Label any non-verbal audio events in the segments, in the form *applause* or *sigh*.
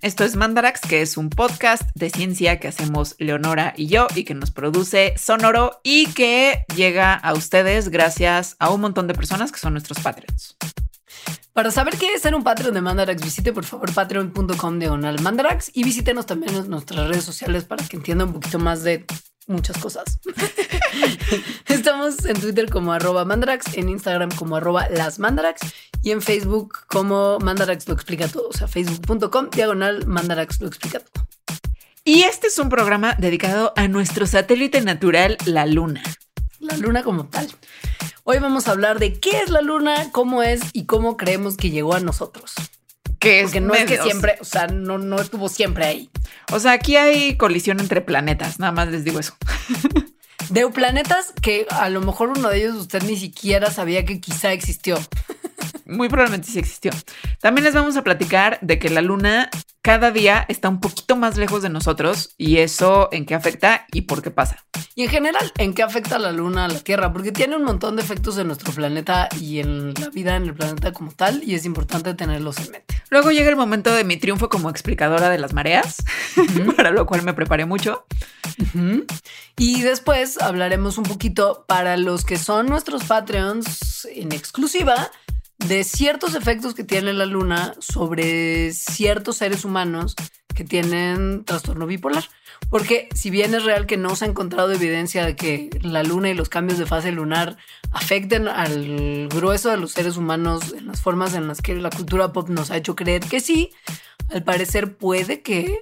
Esto es Mandarax, que es un podcast de ciencia que hacemos Leonora y yo y que nos produce Sonoro y que llega a ustedes gracias a un montón de personas que son nuestros Patreons. Para saber qué es ser un Patreon de Mandarax, visite por favor patreon.com diagonal Mandarax y visítenos también en nuestras redes sociales para que entienda un poquito más de muchas cosas. *laughs* Estamos en Twitter como arroba mandarax, en Instagram como arroba las mandarax y en Facebook como mandarax lo explica todo. O sea, facebook.com diagonal mandarax lo explica todo. Y este es un programa dedicado a nuestro satélite natural, la Luna. La Luna como tal. Hoy vamos a hablar de qué es la Luna, cómo es y cómo creemos que llegó a nosotros. Que es Porque no es que siempre, o sea, no, no estuvo siempre ahí. O sea, aquí hay colisión entre planetas, nada más les digo eso. De planetas que a lo mejor uno de ellos usted ni siquiera sabía que quizá existió. Muy probablemente sí existió. También les vamos a platicar de que la luna cada día está un poquito más lejos de nosotros y eso en qué afecta y por qué pasa. Y en general, ¿en qué afecta la luna a la Tierra? Porque tiene un montón de efectos en nuestro planeta y en la vida en el planeta como tal, y es importante tenerlos en mente. Luego llega el momento de mi triunfo como explicadora de las mareas, *laughs* para lo cual me preparé mucho. Y después hablaremos un poquito para los que son nuestros Patreons en exclusiva de ciertos efectos que tiene la luna sobre ciertos seres humanos que tienen trastorno bipolar. Porque si bien es real que no se ha encontrado evidencia de que la luna y los cambios de fase lunar afecten al grueso de los seres humanos en las formas en las que la cultura pop nos ha hecho creer que sí, al parecer puede que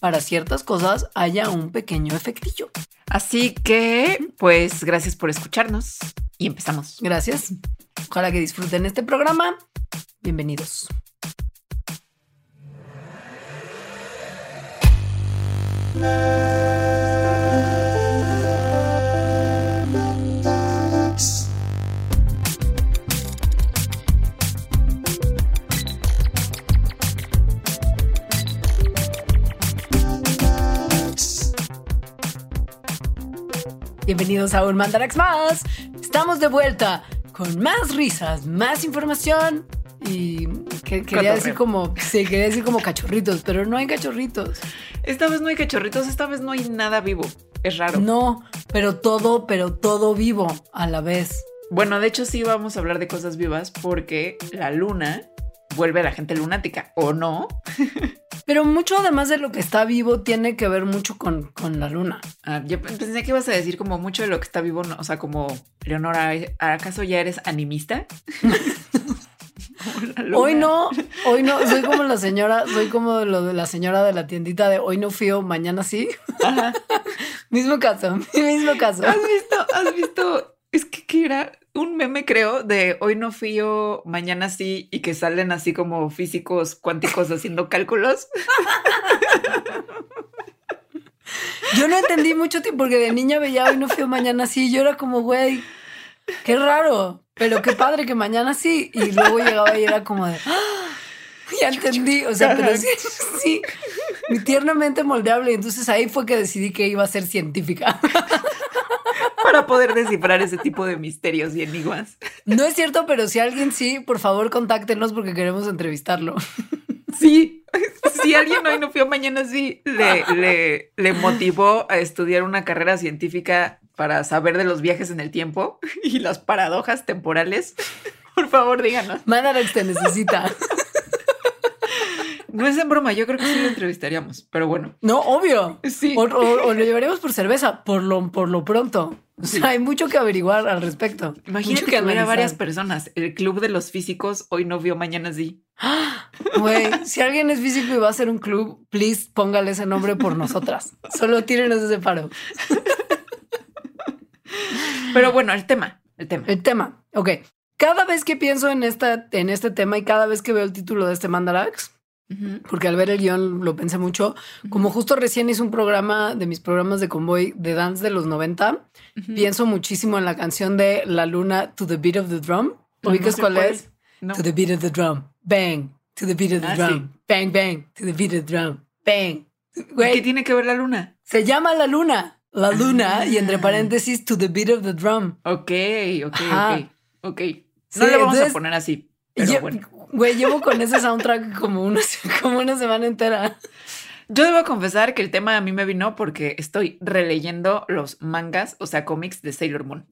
para ciertas cosas haya un pequeño efectillo. Así que, pues, gracias por escucharnos y empezamos. Gracias. Ojalá que disfruten este programa. Bienvenidos. Bienvenidos a un Mandarax más. Estamos de vuelta con más risas, más información y que- quería Cotorreo. decir como sí, quería decir como cachorritos, pero no hay cachorritos. Esta vez no hay cachorritos, esta vez no hay nada vivo. Es raro. No, pero todo, pero todo vivo a la vez. Bueno, de hecho sí vamos a hablar de cosas vivas porque la luna vuelve a la gente lunática, ¿o no? *laughs* Pero mucho además de lo que está vivo tiene que ver mucho con, con la luna. Ah, yo pensé que ibas a decir como mucho de lo que está vivo, no, o sea, como Leonora, ¿acaso ya eres animista? *laughs* Hoy no, hoy no, soy como la señora, soy como lo de la señora de la tiendita de hoy no fío, mañana sí. Ajá. *laughs* mismo caso, *laughs* mismo caso. ¿Has visto? ¿Has visto? Es que, que era un meme, creo, de hoy no yo, mañana sí, y que salen así como físicos cuánticos haciendo cálculos. Yo no entendí mucho tiempo porque de niña veía hoy no fío, mañana sí. y Yo era como, güey, qué raro, pero qué padre que mañana sí. Y luego llegaba y era como de, "Ah, ya entendí. O sea, pero sí, sí, mi tiernamente moldeable. Y entonces ahí fue que decidí que iba a ser científica. *laughs* para poder descifrar ese tipo de misterios y enigmas. No es cierto, pero si alguien sí, por favor contáctenos porque queremos entrevistarlo. *laughs* Sí, si alguien hoy no fui mañana sí le, le, le motivó a estudiar una carrera científica para saber de los viajes en el tiempo *laughs* y las paradojas temporales, por favor díganos. Mandarax te necesita. No es en broma, yo creo que sí lo entrevistaríamos, pero bueno. No, obvio. Sí. O, o- o lo llevaríamos por cerveza, por lo, por lo pronto. O sea, hay mucho que averiguar al respecto. Imagínate que hubiera varias personas. El club de los físicos hoy no vio, mañana sí. *gasps* Güey, si alguien es físico y va a hacer un club, please póngale ese nombre por nosotras. Solo tírenos ese paro. Pero bueno, el tema, el tema. El tema. Ok. Cada vez que pienso en, esta, en este tema y cada vez que veo el título de este Mandarax. Porque al ver el guion lo pensé mucho, como justo recién hice un programa de mis programas de convoy de dance de los 90, Ujú. pienso muchísimo en la canción de La Luna to the beat of the drum. ¿Ubicas no cuál es? No. To the beat of the drum. Bang. To the beat of the Ah, drum. Bang, bang. To the beat of the drum. Bang. ¿Y Güey, ¿Qué tiene que ver la luna? se llama La Luna. La Luna y entre Ah. paréntesis to the beat of the drum. Ok, ok, Ajá. ok, ok. No Sí, le vamos entonces- a poner así. Pero bueno. Güey, llevo con ese soundtrack como una, como una semana entera. Yo debo confesar que el tema a mí me vino porque estoy releyendo los mangas, o sea, cómics de Sailor Moon,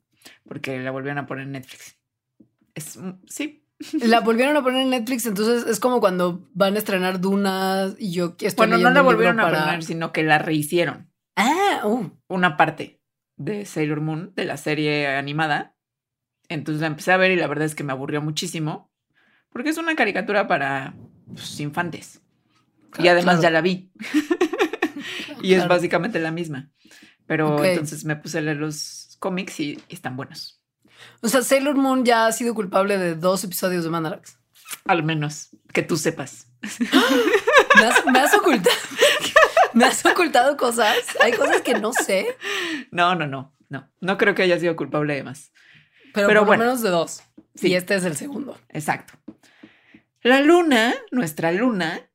porque la volvieron a poner en Netflix. Es, sí. La volvieron a poner en Netflix, entonces es como cuando van a estrenar Duna y yo estoy Bueno, no la volvieron a para- poner, sino que la rehicieron. Ah, uh, Una parte de Sailor Moon, de la serie animada. Entonces la empecé a ver y la verdad es que me aburrió muchísimo, porque es una caricatura para pues, infantes. Y además claro. ya la vi. *laughs* y es básicamente la misma. Pero entonces me puse a leer los cómics y están buenos. O sea, Sailor Moon ya ha sido culpable de dos episodios de Mandarax. Al menos que tú sepas. *gasps* Me has, me has ocultado. *laughs* Me has ocultado cosas. Hay cosas que no sé, No, no, no, no. No creo que haya sido culpable de más. pero, Pero por bueno. menos de dos. Sí. Y este es el segundo. Exacto. La luna, nuestra luna,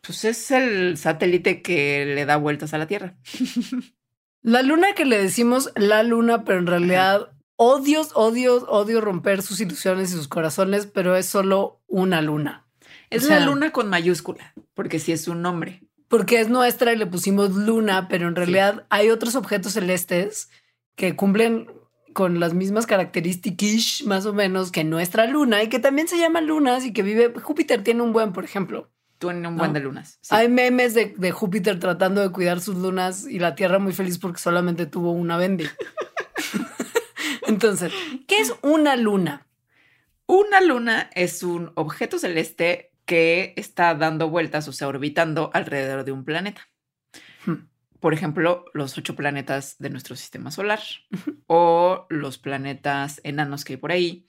pues es el satélite que le da vueltas a la Tierra. *laughs* La luna que le decimos la luna, pero en realidad odios, odios, odio romper sus ilusiones y sus corazones, pero es solo una luna. Es O sea- la luna con mayúscula, porque sí es un nombre. Porque es nuestra y le pusimos luna, pero en realidad hay otros objetos celestes que cumplen con las mismas características más o menos que nuestra luna y que también se llaman lunas y que vive Júpiter tiene un buen, por ejemplo. Tiene un No. buen de lunas. sí. Hay memes de, de Júpiter tratando de cuidar sus lunas y la Tierra muy feliz porque solamente tuvo una Bendy. *laughs* Entonces, ¿qué es una luna? Una luna es un objeto celeste que está dando vueltas, o sea, orbitando alrededor de un planeta. Hmm. Por ejemplo, los ocho planetas de nuestro sistema solar o los planetas enanos que hay por ahí.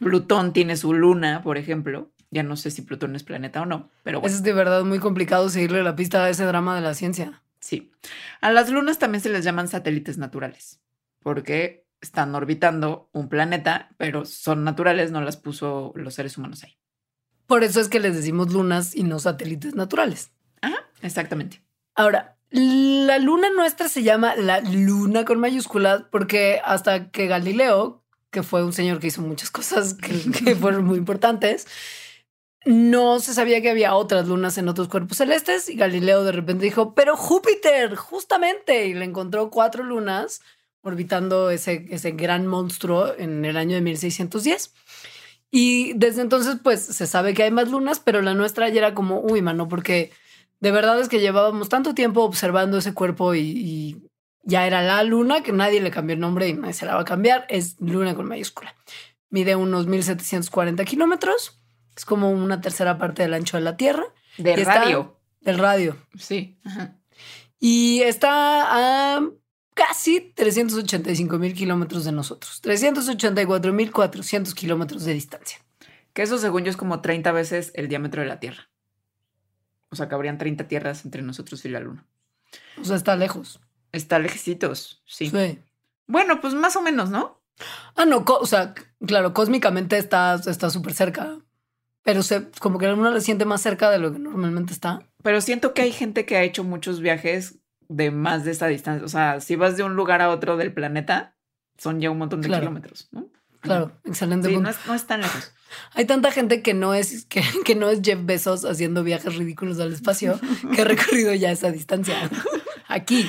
Plutón tiene su luna, por ejemplo. Ya no sé si Plutón es planeta o no, pero bueno, Es de verdad muy complicado seguirle la pista a ese drama de la ciencia. sí. A las lunas también se les llaman satélites naturales porque están orbitando un planeta, pero son naturales, no las puso los seres humanos ahí. Por eso es que les decimos lunas y no satélites naturales. Ajá, exactamente. Ahora, la luna nuestra se llama la luna con mayúsculas porque hasta que Galileo, que fue un señor que hizo muchas cosas que, que *laughs* fueron muy importantes, no se sabía que había otras lunas en otros cuerpos celestes y Galileo de repente dijo, pero Júpiter, justamente, y le encontró cuatro lunas orbitando ese, ese gran monstruo en el año de 1610. Y desde entonces, pues se sabe que hay más lunas, pero la nuestra ya era como, uy, mano, porque de verdad es que llevábamos tanto tiempo observando ese cuerpo y, y ya era la luna que nadie le cambió el nombre y nadie se la va a cambiar. Es luna con mayúscula. Mide unos 1740 kilómetros. Es como una tercera parte del ancho de la Tierra, De Y está- radio. del radio. Sí. Ajá. Y está a casi 385 mil kilómetros de nosotros. 384 mil 400 kilómetros de distancia. Que eso, según yo, es como 30 veces el diámetro de la Tierra. O sea, cabrían 30 tierras entre nosotros y la Luna. O sea, está lejos. Está lejecitos, sí. Sí. Bueno, pues más o menos, ¿no? Ah, no, o sea, claro, cósmicamente está está súper cerca, pero se, como que uno le siente más cerca de lo que normalmente está. Pero siento que hay gente que ha hecho muchos viajes de más de esa distancia. O sea, si vas de un lugar a otro del planeta, son ya un montón de Claro. kilómetros, ¿no? Claro, excelente. Sí, punto. no es, no es tan lejos. Hay tanta gente que no es que, *laughs* que no es Jeff Bezos haciendo viajes ridículos al espacio que ha recorrido ya esa distancia. *laughs* Aquí.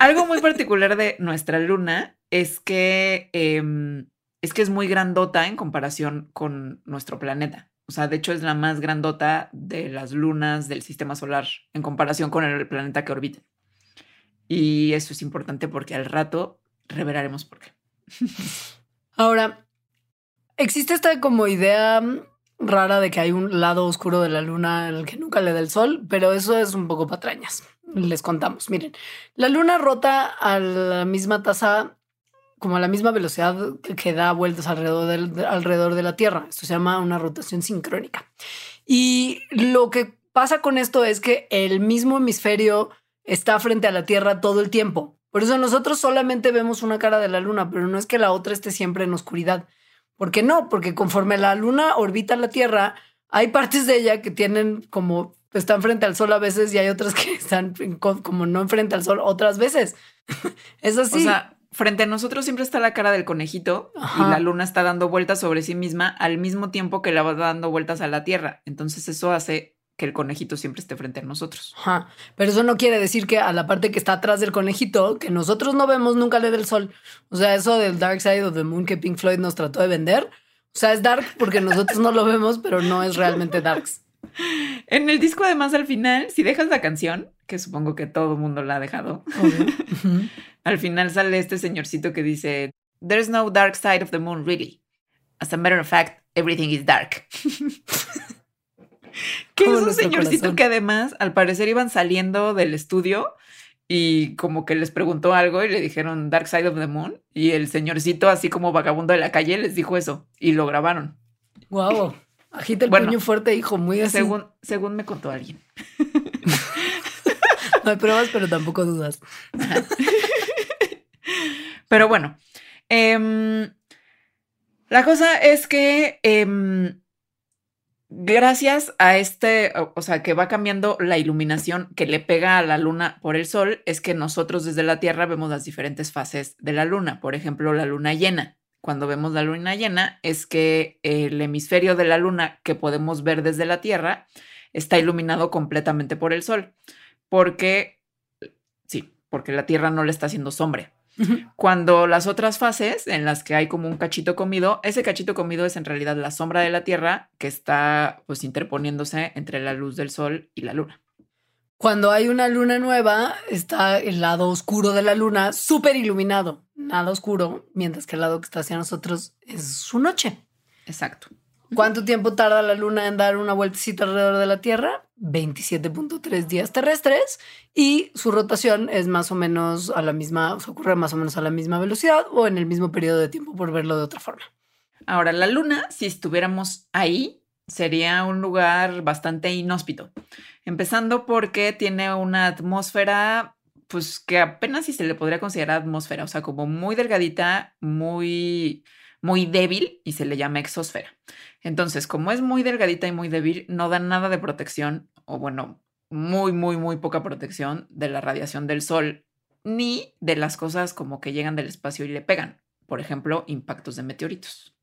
Algo muy particular de nuestra luna es que em, es que es muy grandota en comparación con nuestro planeta. O sea, de hecho es la más grandota de las lunas del sistema solar en comparación con el planeta que orbita. Y eso es importante porque al rato revelaremos por qué. Ahora, existe esta como idea rara de que hay un lado oscuro de la luna en el que nunca le da el sol, pero eso es un poco patrañas. Les contamos. Miren, la luna rota a la misma tasa, como a la misma velocidad que, que da vueltas alrededor, del- de- alrededor de la Tierra. Esto se llama una rotación sincrónica. Y lo que pasa con esto es que el mismo hemisferio está frente a la Tierra todo el tiempo. Por eso nosotros solamente vemos una cara de la luna, pero no es que la otra esté siempre en oscuridad. ¿Por qué no? Porque conforme la luna orbita la Tierra, hay partes de ella que tienen como están frente al sol a veces y hay otras que *laughs* están como no enfrente al sol otras veces. *laughs* es así. O sea, frente a nosotros siempre está la cara del conejito Ajá. y la luna está dando vueltas sobre sí misma al mismo tiempo que la va dando vueltas a la Tierra. Entonces eso hace que el conejito siempre esté frente a nosotros. Ajá. Pero eso no quiere decir que a la parte que está atrás del conejito, que nosotros no vemos, nunca le dé el sol. O sea, eso del Dark Side of the Moon que Pink Floyd nos trató de vender. O sea, es dark porque nosotros no lo vemos, pero no es realmente darks. En el disco además al final, si dejas la canción, que supongo que todo el mundo la ha dejado, *laughs* al final sale este señorcito que dice, There's no dark side of the moon really. As a matter of fact, everything is dark. *laughs* *laughs* que es un señorcito corazón. que además al parecer iban saliendo del estudio y como que les preguntó algo y le dijeron Dark Side of the Moon y el señorcito así como vagabundo de la calle les dijo eso y lo grabaron. Wow. Agita el Bueno, puño fuerte, hijo, muy así. Según, según me contó alguien. *laughs* No hay pruebas, pero tampoco dudas. Pero bueno, em, la cosa es que em, gracias a este, o- sea, que va cambiando la iluminación que le pega a la luna por el sol, es que nosotros desde la Tierra vemos las diferentes fases de la luna. Por ejemplo, la luna llena. Cuando vemos la luna llena es que el hemisferio de la luna que podemos ver desde la Tierra está iluminado completamente por el sol. Porque, sí, porque la Tierra no le está haciendo sombra. Cuando las otras fases en las que hay como un cachito comido, ese cachito comido es en realidad la sombra de la Tierra que está pues interponiéndose entre la luz del sol y la luna. Cuando hay una luna nueva, está el lado oscuro de la luna súper iluminado, nada oscuro, mientras que el lado que está hacia nosotros es su noche. Exacto. ¿Cuánto tiempo tarda la luna en dar una vueltecita alrededor de la Tierra? 27.3 días terrestres y su rotación es más o menos a la misma, o sea, ocurre más o menos a la misma velocidad o en el mismo periodo de tiempo por verlo de otra forma. Ahora, la luna, si estuviéramos ahí, sería un lugar bastante inhóspito. Empezando porque tiene una atmósfera, pues que apenas si se le podría considerar atmósfera, o sea, como muy delgadita, muy, muy débil y se le llama exósfera. Entonces, como es muy delgadita y muy débil, no da nada de protección, o bueno, muy, muy, muy poca protección de la radiación del sol, ni de las cosas como que llegan del espacio y le pegan. Por ejemplo, impactos de meteoritos.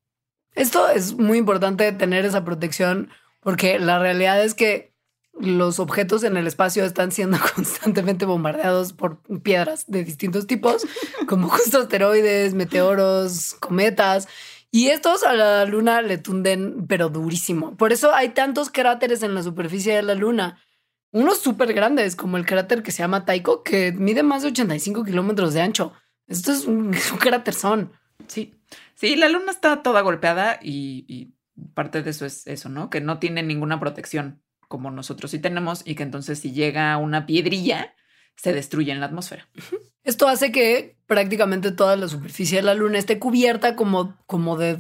Esto es muy importante tener esa protección porque la realidad es que los objetos en el espacio están siendo *laughs* constantemente bombardeados por piedras de distintos tipos, como justo asteroides, meteoros, cometas. Y estos a la luna le tunden, pero durísimo. Por eso hay tantos cráteres en la superficie de la luna. Unos súper grandes, como el cráter que se llama Taiko, que mide más de 85 kilómetros de ancho. Esto es *laughs* un, cráter son. Sí, sí, la luna está toda golpeada y, y parte de eso es eso, ¿no? Que no tiene ninguna protección como nosotros sí tenemos y que entonces si llega una piedrilla se destruye en la atmósfera. Esto hace que prácticamente toda la superficie de la luna esté cubierta como, como de,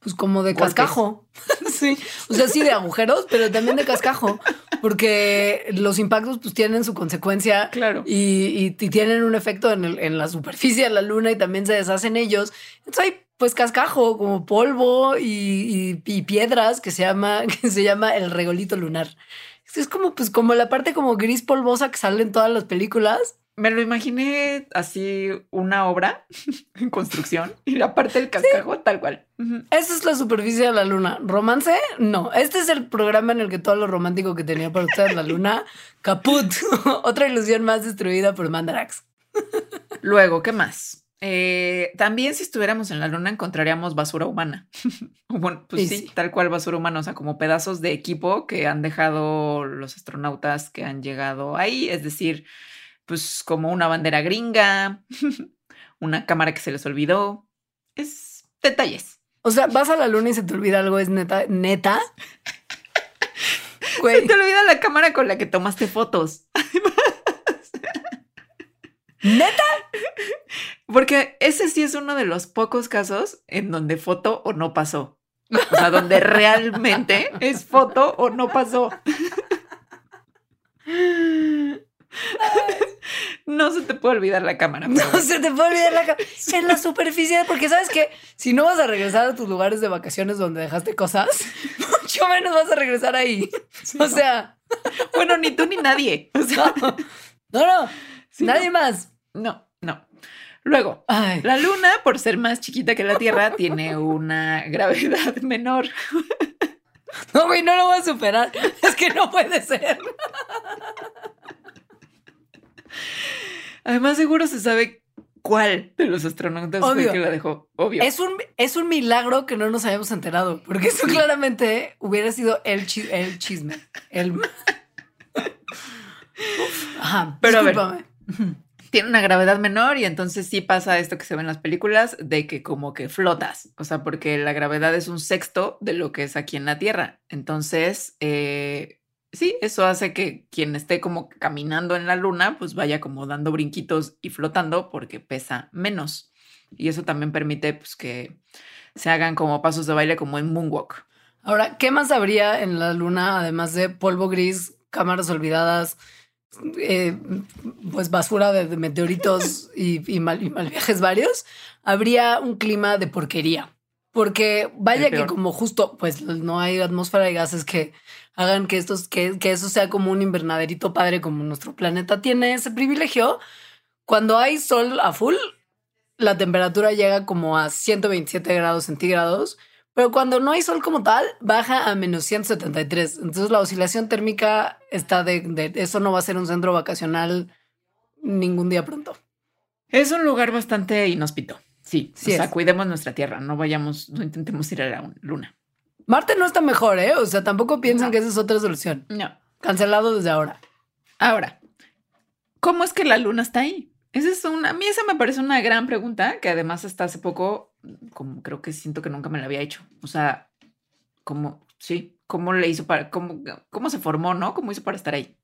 pues como de Golpes. cascajo. *laughs* sí. O sea, sí de agujeros, pero también de cascajo, porque los impactos pues tienen su consecuencia Claro. y, y- y tienen un efecto en, el- en la superficie de la luna y también se deshacen ellos. Entonces hay pues cascajo, como polvo y, y- y piedras que se llama, *laughs* que se llama el regolito lunar. Es como pues como la parte como gris polvosa que sale en todas las películas. Me lo imaginé así una obra *laughs* en construcción y la parte del cascajo tal cual. Esa es la superficie de la luna. ¿Romance? No. Este es el programa en el que todo lo romántico que tenía para ustedes la luna, *laughs* caput. *laughs* Otra ilusión más destruida por Mandarax. Luego, ¿qué más? Eh, también si estuviéramos en la luna encontraríamos basura humana. bueno, pues sí, sí. tal cual basura humana, o sea, como pedazos de equipo que han dejado los astronautas que han llegado ahí, es decir, pues como una bandera gringa, *laughs* una cámara que se les olvidó, es detalles. O sea, vas a la luna y se te olvida algo, es neta, neta. *laughs* Se Güey, te olvida la cámara con la que tomaste fotos. *laughs* neta. Porque ese sí es uno de los pocos casos en donde foto o no pasó. O sea, donde realmente es foto o no pasó. *laughs* No se te puede olvidar la cámara. No se te puede olvidar la ca- *laughs* en la superficie, porque sabes que si no vas a regresar a tus lugares de vacaciones donde dejaste cosas, *laughs* mucho menos vas a regresar ahí. O sea, Bueno, ni tú ni nadie. O sea, no, no, sí, nadie más. no, no. Luego, Ay. la luna, por ser más chiquita que la Tierra, tiene una gravedad menor. No, güey, no lo voy a superar. Es que no puede ser. Además, seguro se sabe cuál de los astronautas Obvio. fue que la dejó. Obvio. Es un, es un milagro que no nos hayamos enterado, porque eso claramente hubiera sido el, chi- el chisme. El... *laughs* Ajá, Pero a ver. Tiene una gravedad menor y entonces sí pasa esto que se ve en las películas de que como que flotas. O sea, porque la gravedad es un sexto de lo que es aquí en la Tierra. Entonces, eh, sí, eso hace que quien esté como caminando en la luna, pues vaya como dando brinquitos y flotando porque pesa menos. Y eso también permite pues que se hagan como pasos de baile como en moonwalk. Ahora, ¿qué más habría en la luna además de polvo gris, cámaras olvidadas, eh, pues basura de, de meteoritos *laughs* y, y mal, y mal viajes varios? Habría un clima de porquería. Porque vaya que como justo, pues no hay atmósfera de gases que hagan que estos, que, que eso sea como un invernaderito padre como nuestro planeta tiene ese privilegio. Cuando hay sol a full, la temperatura llega como a 127 grados centígrados, pero cuando no hay sol como tal, baja a menos 173. Entonces la oscilación térmica está de, de- eso no va a ser un centro vacacional ningún día pronto. Es un lugar bastante inhóspito. Sí, Sí o sea, es. cuidemos nuestra Tierra, no vayamos, no intentemos ir a la luna. Marte no está mejor, ¿eh? O sea, tampoco piensan No. que esa es otra solución. No. Cancelado desde ahora. Ahora, ¿cómo es que la luna está ahí? Esa es una, a mí esa me parece una gran pregunta que además hasta hace poco, como creo que siento que nunca me la había hecho. O sea, ¿cómo, sí, cómo le hizo para, cómo, cómo se formó, no? ¿Cómo hizo para estar ahí?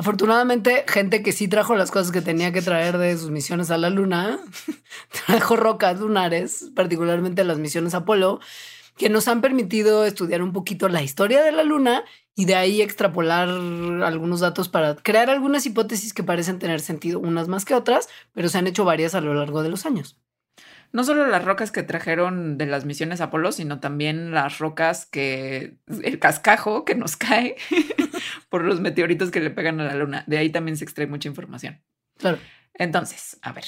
Afortunadamente, gente que sí trajo las cosas que tenía que traer de sus misiones a la luna, *laughs* trajo rocas lunares, particularmente las misiones Apolo, que nos han permitido estudiar un poquito la historia de la luna y de ahí extrapolar algunos datos para crear algunas hipótesis que parecen tener sentido, unas más que otras, pero se han hecho varias a lo largo de los años. No solo las rocas que trajeron de las misiones Apolo, sino también las rocas que, el cascajo que nos cae *laughs* por los meteoritos que le pegan a la luna. De ahí también se extrae mucha información. Claro. Entonces, a ver,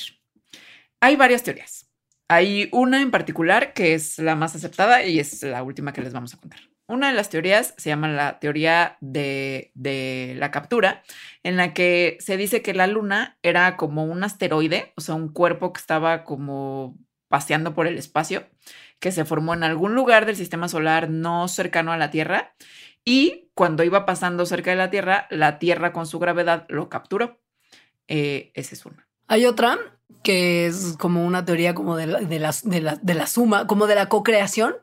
hay varias teorías. Hay una en particular que es la más aceptada y es la última que les vamos a contar. Una de las teorías se llama la teoría de, de la captura, en la que se dice que la luna era como un asteroide, o sea, un cuerpo que estaba como paseando por el espacio, que se formó en algún lugar del sistema solar no cercano a la Tierra y cuando iba pasando cerca de la Tierra, la Tierra con su gravedad lo capturó. Eh, esa es una. Hay otra que es como una teoría como de la, de la, de la, de la suma, como de la co-creación,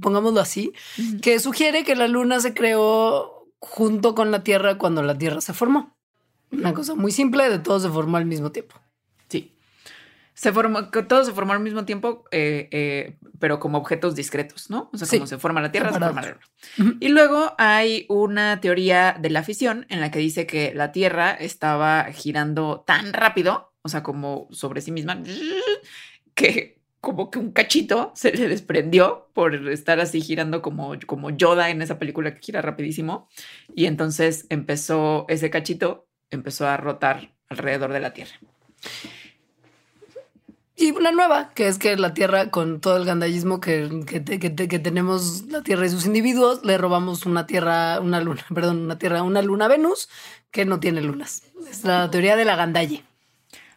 pongámoslo así, que sugiere que la luna se creó junto con la Tierra cuando la Tierra se formó. Una cosa muy simple, de todo se formó al mismo tiempo. Se formó, que todo se formó al mismo tiempo, eh, eh, pero como objetos discretos, ¿no? O sea, Sí, como se forma la Tierra, se forma la. Y luego hay una teoría de la fisión en la que dice que la Tierra estaba girando tan rápido, o sea, como sobre sí misma, que como que un cachito se le desprendió por estar así girando como, como Yoda en esa película que gira rapidísimo. Y entonces empezó ese cachito, empezó a rotar alrededor de la Tierra. Y una nueva, que es que la Tierra, con todo el gandallismo que, que, que te- que tenemos la Tierra y sus individuos, le robamos una Tierra, una luna, *laughs* perdón, una Tierra, una luna Venus que no tiene lunas. Es la teoría de la gandalle.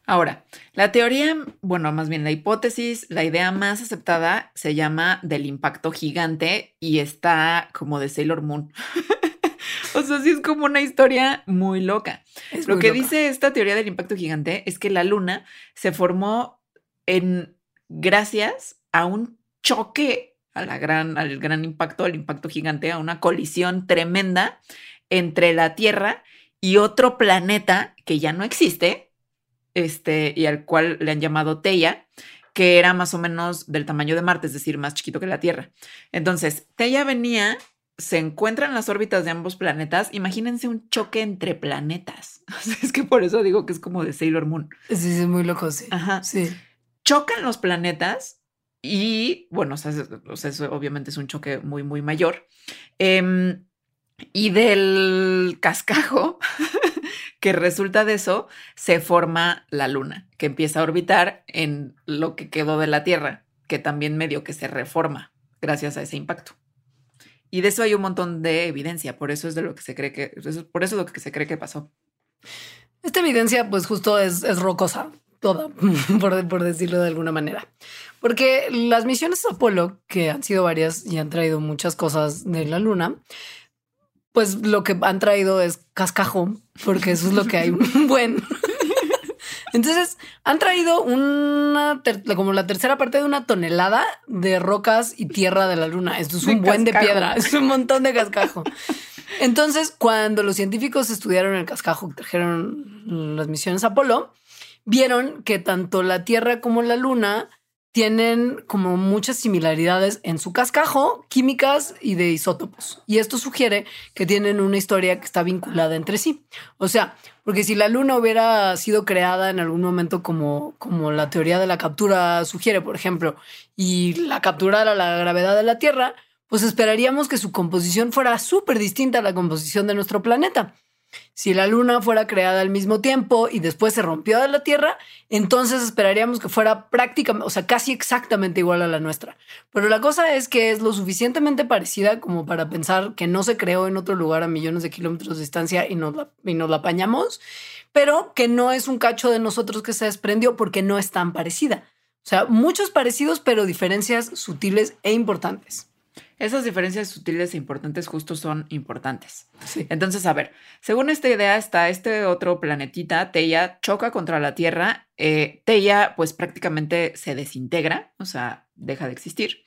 Ahora, la teoría, bueno, más bien la hipótesis, la idea más aceptada se llama del impacto gigante y está como de Sailor Moon. *laughs* o sea, sí es como una historia muy loca. Es Lo muy que loca. dice esta teoría del impacto gigante es que la luna se formó en gracias a un choque, a la gran, al gran impacto, al impacto gigante, a una colisión tremenda entre la Tierra y otro planeta que ya no existe, este, y al cual le han llamado Teia, que era más o menos del tamaño de Marte, es decir, más chiquito que la Tierra. Entonces, Teia venía, se encuentra en las órbitas de ambos planetas. Imagínense un choque entre planetas. *laughs* Es que por eso digo que es como de Sailor Moon. Sí, sí, es muy loco, sí. Ajá. Sí. Chocan los planetas y, bueno, o sea, eso obviamente es un choque muy, muy mayor. Em, y del cascajo *laughs* que resulta de eso se forma la luna, que empieza a orbitar en lo que quedó de la Tierra, que también medio que se reforma gracias a ese impacto. Y de eso hay un montón de evidencia, por eso es de lo que se cree que, por eso es lo que se cree que pasó. Esta evidencia, pues justo es rocosa, toda, *laughs* por, por, decirlo de alguna manera. Porque las misiones Apolo, que han sido varias y han traído muchas cosas de la Luna, pues lo que han traído es cascajo, porque eso es lo que hay *laughs* *laughs* un buen. Entonces han traído una como la tercera parte de una tonelada de rocas y tierra de la luna. Esto es un buen de piedra, es un montón de cascajo. Entonces, cuando los científicos estudiaron el cascajo, trajeron las misiones Apolo, vieron que tanto la Tierra como la Luna tienen como muchas similaridades en su cascajo, químicas y de isótopos. Y esto sugiere que tienen una historia que está vinculada entre sí. O sea, porque si la luna hubiera sido creada en algún momento como, como la teoría de la captura sugiere, por ejemplo, y la capturara la gravedad de la Tierra, pues esperaríamos que su composición fuera súper distinta a la composición de nuestro planeta. Si la Luna fuera creada al mismo tiempo y después se rompió de la Tierra, entonces esperaríamos que fuera prácticamente, o sea, casi exactamente igual a la nuestra. Pero la cosa es que es lo suficientemente parecida como para pensar que no se creó en otro lugar a millones de kilómetros de distancia y nos la, y nos la apañamos, pero que no es un cacho de nosotros que se desprendió porque no es tan parecida. O sea, muchos parecidos, pero diferencias sutiles e importantes. Esas diferencias sutiles e importantes justo son importantes. Entonces, a ver, según esta idea está este otro planetita, Teia, choca contra la Tierra. Eh, Teia, pues prácticamente se desintegra, o sea, deja de existir.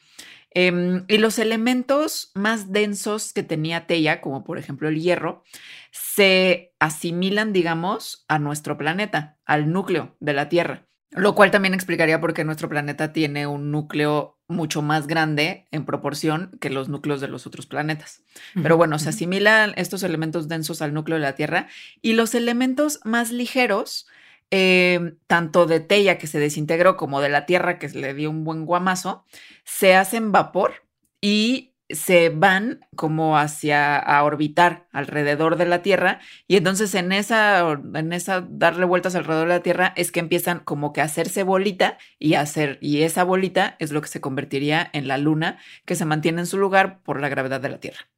Em, y los elementos más densos que tenía Teia, como por ejemplo el hierro, se asimilan, digamos, a nuestro planeta, al núcleo de la Tierra. Lo cual también explicaría por qué nuestro planeta tiene un núcleo mucho más grande en proporción que los núcleos de los otros planetas. Pero bueno, se asimilan estos elementos densos al núcleo de la Tierra y los elementos más ligeros, eh, tanto de Teia que se desintegró como de la Tierra que le dio un buen guamazo, se hacen vapor y se van como hacia a orbitar alrededor de la Tierra y entonces en esa en esa darle vueltas alrededor de la Tierra es que empiezan como que a hacerse bolita y hacer y esa bolita es lo que se convertiría en la luna que se mantiene en su lugar por la gravedad de la Tierra.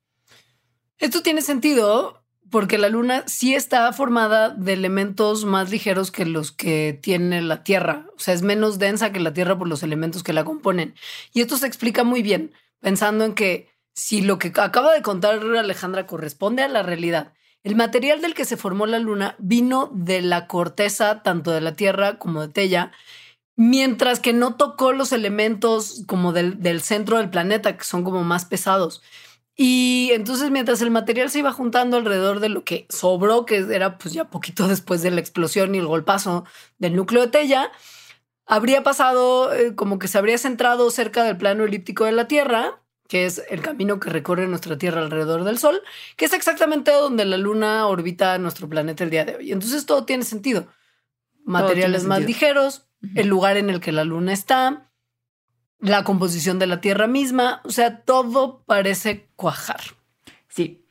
Esto tiene sentido porque la luna sí está formada de elementos más ligeros que los que tiene la Tierra, o sea, es menos densa que la Tierra por los elementos que la componen. Y esto se explica muy bien pensando en que si lo que acaba de contar Alejandra corresponde a la realidad, el material del que se formó la luna vino de la corteza tanto de la Tierra como de Tella, mientras que no tocó los elementos como del, centro del planeta, que son como más pesados. Y entonces mientras el material se iba juntando alrededor de lo que sobró, que era pues ya poquito después de la explosión y el golpazo del núcleo de Tella, habría pasado eh, como que se habría centrado cerca del plano elíptico de la Tierra, que es el camino que recorre nuestra Tierra alrededor del Sol, que es exactamente donde la Luna orbita nuestro planeta el día de hoy. Entonces todo tiene sentido. Materiales más ligeros, el lugar en el que la Luna está, la composición de la Tierra misma, o sea, todo parece cuajar. Sí,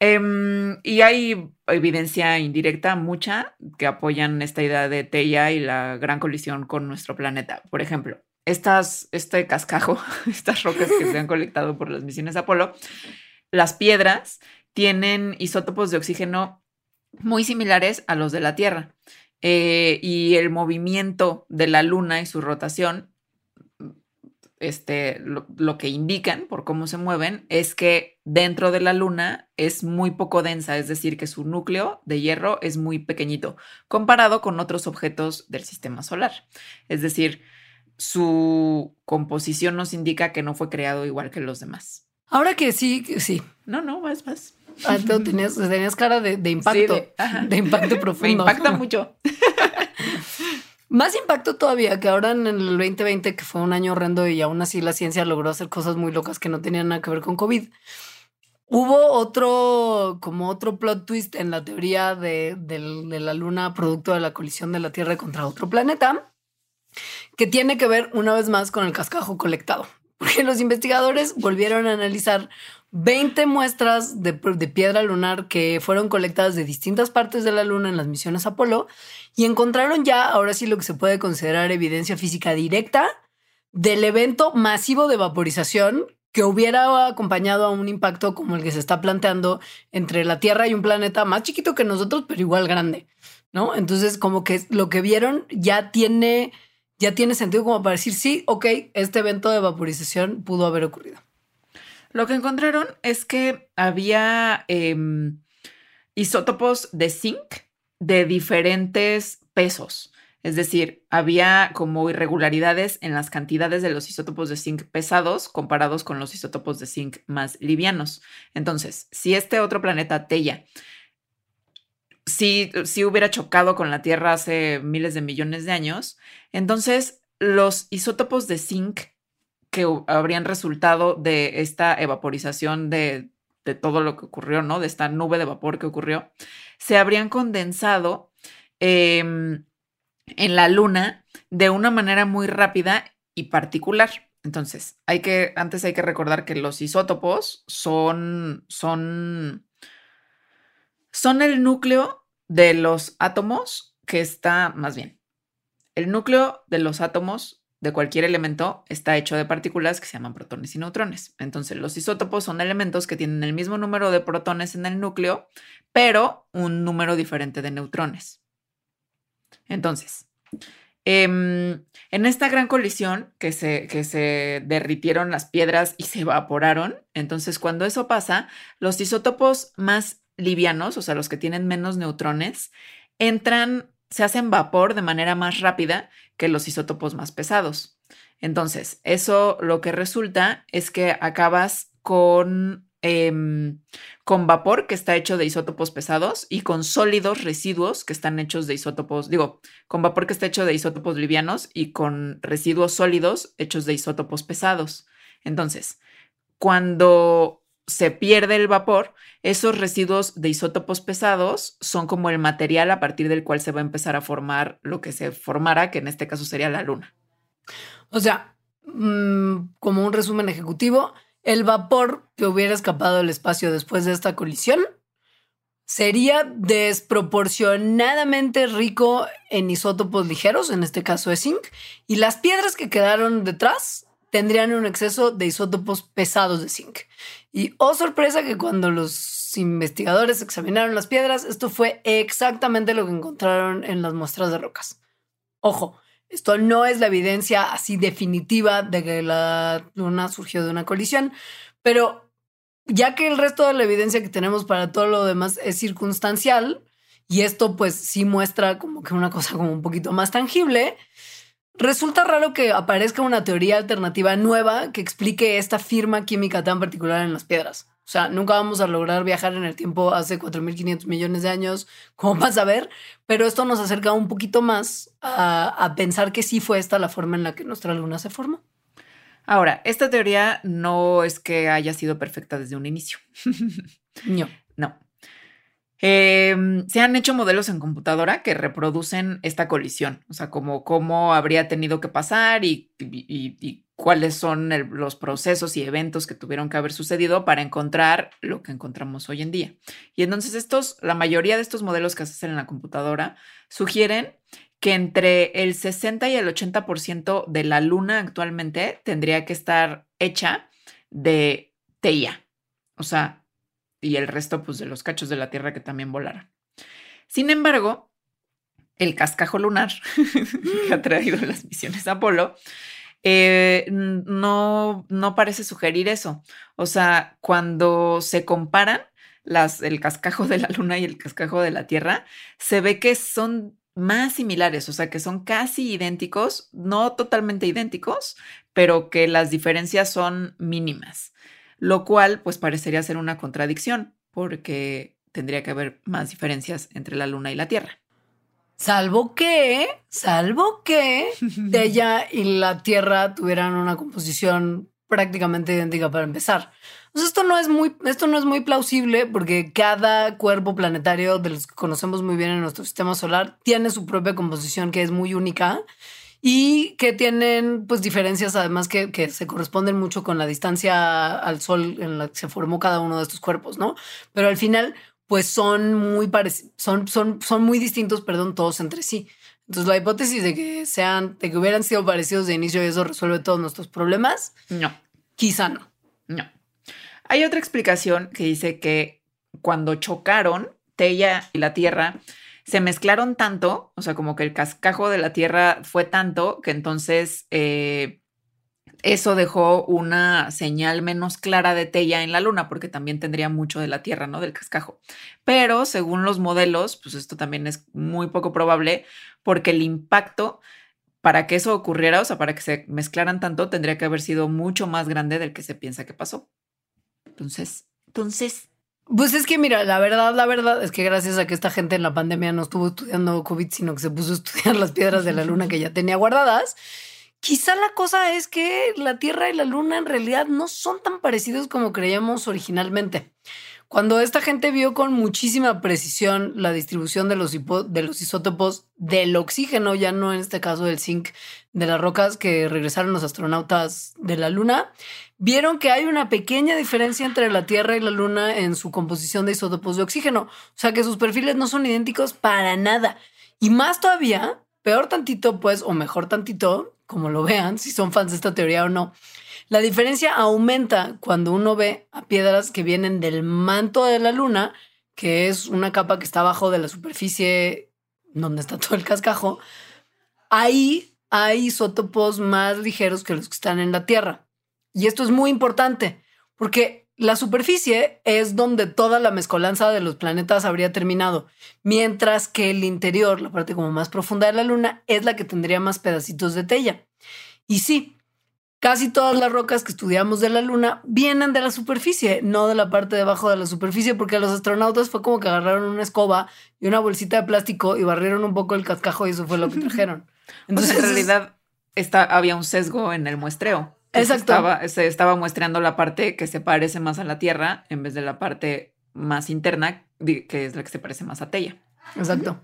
Em, y hay evidencia indirecta, mucha, que apoyan esta idea de Teia y la gran colisión con nuestro planeta. Por ejemplo, estas, este cascajo, *laughs* estas rocas que se han *laughs* colectado por las misiones Apolo, las piedras tienen isótopos de oxígeno muy similares a los de la Tierra. Eh, y el movimiento de la Luna y su rotación este, lo, que indican por cómo se mueven es que dentro de la luna es muy poco densa, es decir, que su núcleo de hierro es muy pequeñito comparado con otros objetos del sistema solar. Es decir, su composición nos indica que no fue creado igual que los demás. Ahora que sí, sí. No, no, más, más. Ah, tenías, tenías cara de, impacto, de, impacto *laughs* profundo. Me impacta *laughs* mucho. Más impacto todavía que ahora en el 2020, que fue un año horrendo y aún así la ciencia logró hacer cosas muy locas que no tenían nada que ver con COVID. Hubo otro, como otro plot twist en la teoría de, la luna producto de la colisión de la Tierra contra otro planeta, que tiene que ver una vez más con el cascajo colectado. *laughs* porque los investigadores volvieron a analizar 20 muestras de, de, piedra lunar que fueron colectadas de distintas partes de la Luna en las misiones Apolo y encontraron ya, ahora sí, lo que se puede considerar evidencia física directa del evento masivo de vaporización que hubiera acompañado a un impacto como el que se está planteando entre la Tierra y un planeta más chiquito que nosotros, pero igual grande, ¿no? Entonces, como que lo que vieron ya tiene ya tiene sentido como para decir, sí, ok, este evento de vaporización pudo haber ocurrido. Lo que encontraron es que había em, isótopos de zinc de diferentes pesos. Es decir, había como irregularidades en las cantidades de los isótopos de zinc pesados comparados con los isótopos de zinc más livianos. Entonces, si este otro planeta, Teya, si, si hubiera chocado con la Tierra hace miles de millones de años, entonces los isótopos de zinc que habrían resultado de esta evaporización de, de, todo lo que ocurrió, ¿no? De esta nube de vapor que ocurrió, se habrían condensado em, en la Luna de una manera muy rápida y particular. Entonces, hay que, antes hay que recordar que los isótopos son, son son el núcleo de los átomos que está, más bien, el núcleo de los átomos de cualquier elemento está hecho de partículas que se llaman protones y neutrones. Entonces, los isótopos son elementos que tienen el mismo número de protones en el núcleo, pero un número diferente de neutrones. Entonces, em, en esta gran colisión que se, que se derritieron las piedras y se evaporaron, entonces cuando eso pasa, los isótopos más livianos, o sea, los que tienen menos neutrones, entran, se hacen vapor de manera más rápida que los isótopos más pesados. Entonces, eso lo que resulta es que acabas con, em, con vapor que está hecho de isótopos pesados y con sólidos residuos que están hechos de isótopos, digo, con vapor que está hecho de isótopos livianos y con residuos sólidos hechos de isótopos pesados. Entonces, cuando se pierde el vapor, esos residuos de isótopos pesados son como el material a partir del cual se va a empezar a formar lo que se formara, que en este caso sería la luna. O sea, mm, como un resumen ejecutivo, el vapor que hubiera escapado del espacio después de esta colisión sería desproporcionadamente rico en isótopos ligeros, en este caso es zinc, y las piedras que quedaron detrás tendrían un exceso de isótopos pesados de zinc. Y oh sorpresa que cuando los investigadores examinaron las piedras, esto fue exactamente lo que encontraron en las muestras de rocas. Ojo, esto no es la evidencia así definitiva de que la luna surgió de una colisión, pero ya que el resto de la evidencia que tenemos para todo lo demás es circunstancial, y esto pues sí muestra como que una cosa como un poquito más tangible, Resulta raro que aparezca una teoría alternativa nueva que explique esta firma química tan particular en las piedras. O sea, nunca vamos a lograr viajar en el tiempo hace 4.500 millones de años, *laughs* como vas a ver, pero esto nos acerca un poquito más a, a, pensar que sí fue esta la forma en la que nuestra luna se formó. Ahora, esta teoría no es que haya sido perfecta desde un inicio. *laughs* no. Eh, se han hecho modelos en computadora que reproducen esta colisión, o sea, como cómo habría tenido que pasar y, cuáles son los procesos y eventos que tuvieron que haber sucedido para encontrar lo que encontramos hoy en día. Y entonces estos, la mayoría de estos modelos que se hacen en la computadora sugieren que entre el 60 y el 80% de la luna actualmente tendría que estar hecha de teía, o sea, y el resto pues de los cachos de la Tierra que también volaran. Sin embargo, el cascajo lunar *laughs* que ha traído las misiones Apolo eh, no, no parece sugerir eso. O sea, cuando se comparan las, el cascajo de la luna y el cascajo de la Tierra, se ve que son más similares, o sea, que son casi idénticos, no totalmente idénticos, pero que las diferencias son mínimas lo cual pues parecería ser una contradicción, porque tendría que haber más diferencias entre la Luna y la Tierra. Salvo que, salvo que *laughs* ella y la Tierra tuvieran una composición prácticamente idéntica para empezar. esto no es muy, esto no es muy plausible porque cada cuerpo planetario de los que conocemos muy bien en nuestro sistema solar tiene su propia composición que es muy única y que tienen pues diferencias además que, que, se corresponden mucho con la distancia al sol en la que se formó cada uno de estos cuerpos, ¿no? Pero al final pues son muy son, son, son muy distintos, perdón, todos entre sí. Entonces la hipótesis de que sean, de que hubieran sido parecidos de inicio y eso resuelve todos nuestros problemas, no. Quizá no. No. Hay otra explicación que dice que cuando chocaron, Tella y la Tierra se mezclaron tanto, o sea, como que el cascajo de la Tierra fue tanto que entonces eh, eso dejó una señal menos clara de Tella en la Luna, porque también tendría mucho de la Tierra, ¿no? Del cascajo. Pero según los modelos, pues esto también es muy poco probable, porque el impacto para que eso ocurriera, o sea, para que se mezclaran tanto, tendría que haber sido mucho más grande del que se piensa que pasó. Entonces, entonces, pues es que mira, la verdad, la verdad es que gracias a que esta gente en la pandemia no estuvo estudiando COVID, sino que se puso a estudiar las piedras de la luna que ya tenía guardadas, quizá la cosa es que la Tierra y la luna en realidad no son tan parecidos como creíamos originalmente. Cuando esta gente vio con muchísima precisión la distribución de los, de los isótopos del oxígeno, ya no en este caso del zinc, de las rocas que regresaron los astronautas de la Luna, vieron que hay una pequeña diferencia entre la Tierra y la Luna en su composición de isótopos de oxígeno. O sea que sus perfiles no son idénticos para nada. Y más todavía, peor tantito, pues, o mejor tantito, como lo vean, si son fans de esta teoría o no, la diferencia aumenta cuando uno ve a piedras que vienen del manto de la luna, que es una capa que está abajo de la superficie donde está *laughs* todo el cascajo. Ahí hay isótopos más ligeros que los que están en la Tierra. Y esto es muy importante porque la superficie es donde toda la mezcolanza de los planetas habría terminado, mientras que el interior, la parte como más profunda de la Luna, es la que tendría más pedacitos de tella. Y sí, Casi todas las rocas que estudiamos de la Luna vienen de la superficie, no de la parte de abajo de la superficie, porque los astronautas fue como que agarraron una escoba y una bolsita de plástico y barrieron un poco el cascajo y eso fue lo que *laughs* trajeron. Entonces, en realidad está, había un sesgo en el muestreo. Exacto. se estaba muestreando la parte que se parece más a la Tierra en vez de la parte más interna, que es la que se parece más a Tella. Exacto.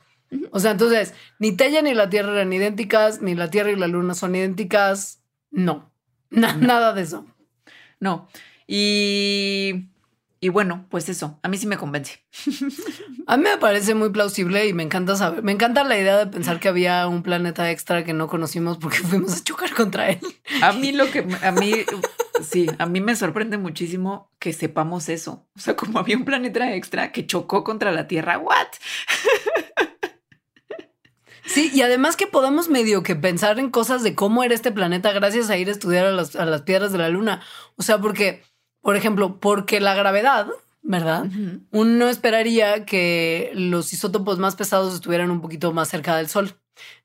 O sea, entonces, ni Tella ni la Tierra eran idénticas, ni la Tierra y la Luna son idénticas. No. Nada de eso. No. Y, y bueno, pues eso, a mí sí me convence. *laughs* A mí me parece muy plausible y me encanta saber, me encanta la idea de pensar que había un planeta extra que no conocimos porque *laughs* fuimos a chocar contra él. A mí lo que, a mí, sí, a mí me sorprende muchísimo que sepamos eso. O sea, como había un planeta extra que chocó contra la Tierra, ¿what? *laughs* Sí, y además que podamos medio que pensar en cosas de cómo era este planeta gracias a ir a estudiar a las, piedras de la luna. O sea, porque, por ejemplo, porque la gravedad, ¿verdad? Uno esperaría que los isótopos más pesados estuvieran un poquito más cerca del Sol.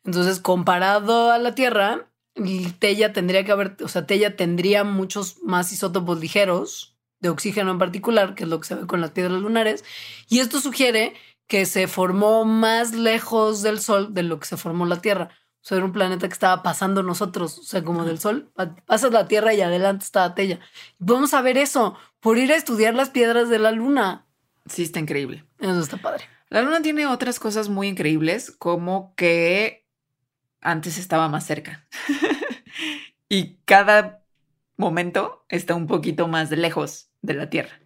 Entonces, comparado a la Tierra, Tella tendría que haber, o sea, Tella tendría muchos más isótopos ligeros de oxígeno en particular, que es lo que se ve con las piedras lunares. Y esto sugiere que se formó más lejos del Sol de lo que se formó la Tierra. O sea, era un planeta que estaba pasando nosotros, o sea, como del Sol, pasas la Tierra y adelante está Tella. Vamos a ver eso por ir a estudiar las piedras de la Luna. Sí, está increíble. Eso está padre. La Luna tiene otras cosas muy increíbles, como que antes estaba más cerca. *laughs* y cada momento está un poquito más lejos de la Tierra.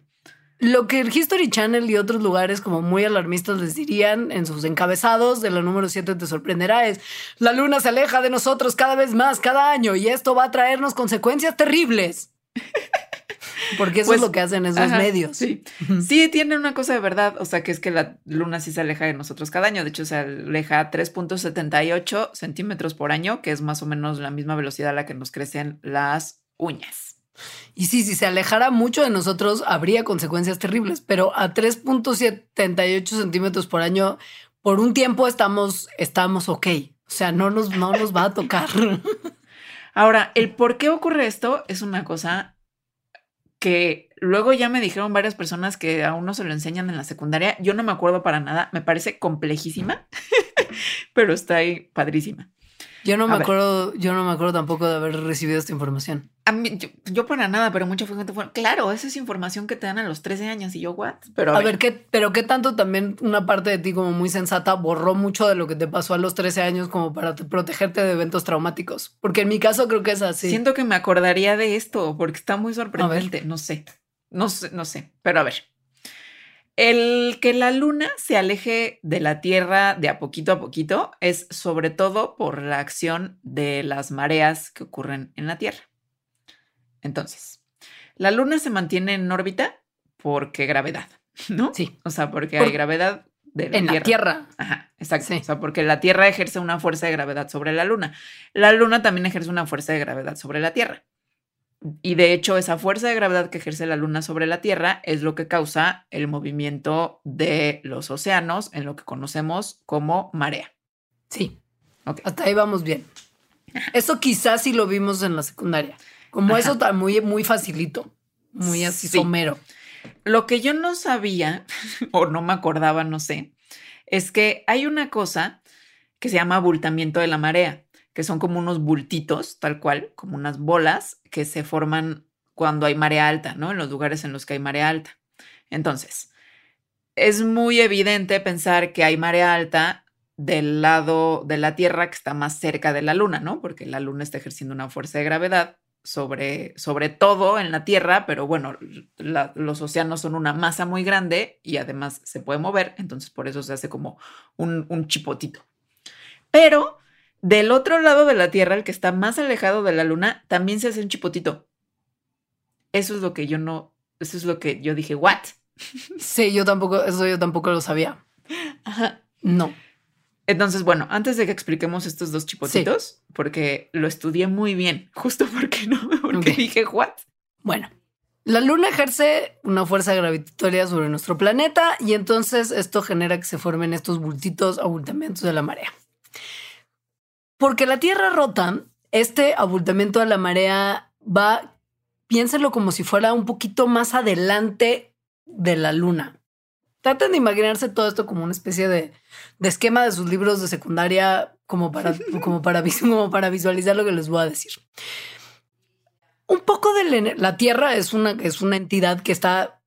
Lo que el History Channel y otros lugares como muy alarmistas les dirían en sus encabezados de la número 7 te sorprenderá es la luna se aleja de nosotros cada vez más cada año y esto va a traernos consecuencias terribles. *laughs* Porque eso es pues, lo que hacen esos medios. Sí. sí, tiene una cosa de verdad. O sea, que es que la luna sí se aleja de nosotros cada año. De hecho, se aleja a 3.78 centímetros por año, que es más o menos la misma velocidad a la que nos crecen las uñas. Y sí, si se alejara mucho de nosotros, habría consecuencias terribles, pero a 3.78 centímetros por año, por un tiempo estamos, estamos ok. O sea, no nos, no nos va a tocar. *laughs* Ahora, el por qué ocurre esto es una cosa que luego ya me dijeron varias personas que a uno se lo enseñan en la secundaria. Yo no me acuerdo para nada, me parece complejísima, *laughs* pero está ahí padrísima. Yo no A me ver. acuerdo, yo no me acuerdo tampoco de haber recibido esta información. A mí, yo, yo para nada, pero mucha gente fue, claro, esa es información que te dan a los 13 años y yo, what? Pero A ver, ¿qué, pero qué tanto también una parte de ti como muy sensata borró mucho de lo que te pasó a los 13 años como para te- protegerte de eventos traumáticos? Porque en mi caso creo que es así. siento que me acordaría de esto porque está muy sorprendente. No sé, no sé, no sé, pero a ver. El que la luna se aleje de la Tierra de a poquito a poquito es sobre todo por la acción de las mareas que ocurren en la Tierra. Entonces, la luna se mantiene en órbita porque gravedad, *laughs* ¿no? Sí. O sea, porque Por- hay gravedad de la en la Tierra. Ajá, exacto. Sí. O sea, porque la Tierra ejerce una fuerza de gravedad sobre la Luna. La Luna también ejerce una fuerza de gravedad sobre la Tierra. Y de hecho, esa fuerza de gravedad que ejerce la Luna sobre la Tierra es lo que causa el movimiento de los océanos en lo que conocemos como marea. Sí. Hasta ahí vamos bien. Eso quizás sí lo vimos en la secundaria. Como Ajá. eso tan muy, muy facilito. Muy así Sí. somero. Lo que yo no sabía, *laughs* o no me acordaba, no sé, es que hay una cosa que se llama abultamiento de la marea, que son como unos bultitos, tal cual, como unas bolas que se forman cuando hay marea alta, ¿no? En los lugares en los que hay marea alta. Entonces, es muy evidente pensar que hay marea alta del lado de la Tierra que está más cerca de la Luna, ¿no? Porque la Luna está ejerciendo una fuerza de gravedad sobre, sobre todo en la Tierra, pero bueno, los océanos son una masa muy grande y además se puede mover, entonces por eso se hace como un, un chipotito. Pero del otro lado de la Tierra, el que está más alejado de la Luna, también se hace un chipotito. Eso es lo que yo no, eso es lo que yo dije, ¿what? *laughs* Sí, yo tampoco, eso yo tampoco lo sabía. Ajá. No. Entonces, bueno, antes de que expliquemos estos dos chipotitos, porque lo estudié muy bien, *laughs* justo porque no, porque dije, ¿what? Bueno, la luna ejerce una fuerza gravitatoria sobre nuestro planeta y entonces esto genera que se formen estos bultitos, abultamientos de la marea. Porque la Tierra rota, este abultamiento de la marea va, piénselo como si fuera un poquito más adelante de la luna. Traten de imaginarse todo esto como una especie de, de esquema de sus libros de secundaria, como para, *laughs* como, para, como para visualizar lo que les voy a decir. Un poco de la Tierra es una, es una entidad que está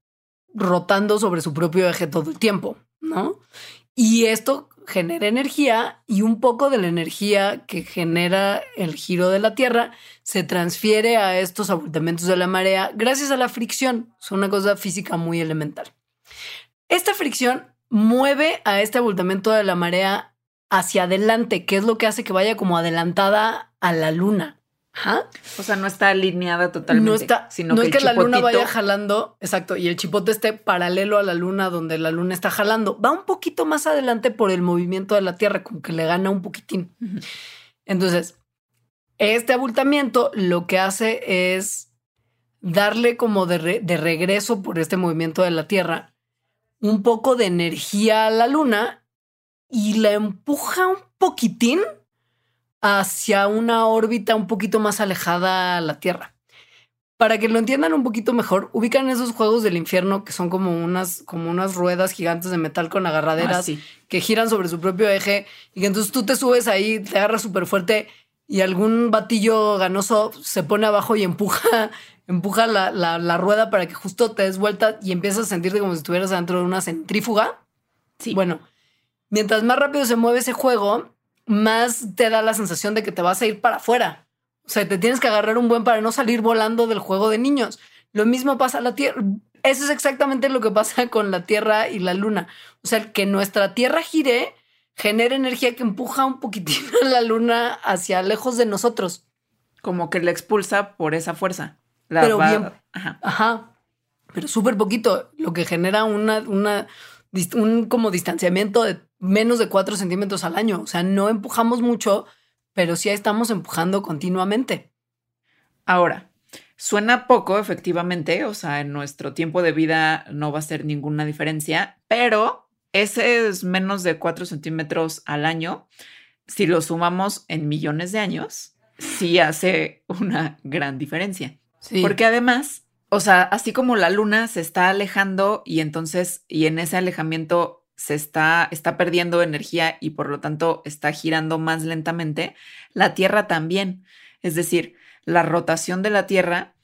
rotando sobre su propio eje todo el tiempo, ¿no? Y esto genera energía y un poco de la energía que genera el giro de la Tierra se transfiere a estos abultamientos de la marea gracias a la fricción. Es una cosa física muy elemental. Esta fricción mueve a este abultamiento de la marea hacia adelante, que es lo que hace que vaya como adelantada a la luna. O sea, no está alineada totalmente. No está, sino no que es que la luna vaya jalando, exacto, y el chipote esté paralelo a la luna donde la luna está jalando. Va un poquito más adelante por el movimiento de la Tierra, como que le gana un poquitín. Entonces, este abultamiento lo que hace es darle como de, re- de regreso por este movimiento de la Tierra un poco de energía a la luna y la empuja un poquitín hacia una órbita un poquito más alejada a la Tierra. Para que lo entiendan un poquito mejor, ubican esos juegos del infierno que son como unas, como unas ruedas gigantes de metal con agarraderas Ah, sí. que giran sobre su propio eje y que entonces tú te subes ahí, te agarras súper fuerte y algún batillo ganoso se pone abajo y empuja, *laughs* empuja la, la- la rueda para que justo te des vuelta y empiezas a sentirte como si estuvieras dentro de una centrífuga. Sí. Bueno, mientras más rápido se mueve ese juego, más te da la sensación de que te vas a ir para afuera. O sea, te tienes que agarrar un buen para no salir volando del juego de niños. Lo mismo pasa a la Tierra. Eso es exactamente lo que pasa *laughs* con la Tierra y la Luna. O sea, que nuestra Tierra gire genera energía que empuja un poquitín *laughs* a la Luna hacia lejos de nosotros. Como que la expulsa por esa fuerza. La Pero va- bien. Ajá. Ajá. Pero súper poquito, lo que genera una, una, un como distanciamiento de menos de 4 centímetros al año. O sea, no empujamos mucho, pero sí estamos empujando continuamente. Ahora, suena poco, efectivamente, o sea, en nuestro tiempo de vida no va a ser ninguna diferencia, pero ese es menos de 4 centímetros al año. Si lo sumamos en millones de años, sí hace una gran diferencia. Sí. Porque además, o sea, así como la luna se está alejando y entonces, y en ese alejamiento se está, está perdiendo energía y por lo tanto está girando más lentamente, la Tierra también. Es decir, la rotación de la Tierra,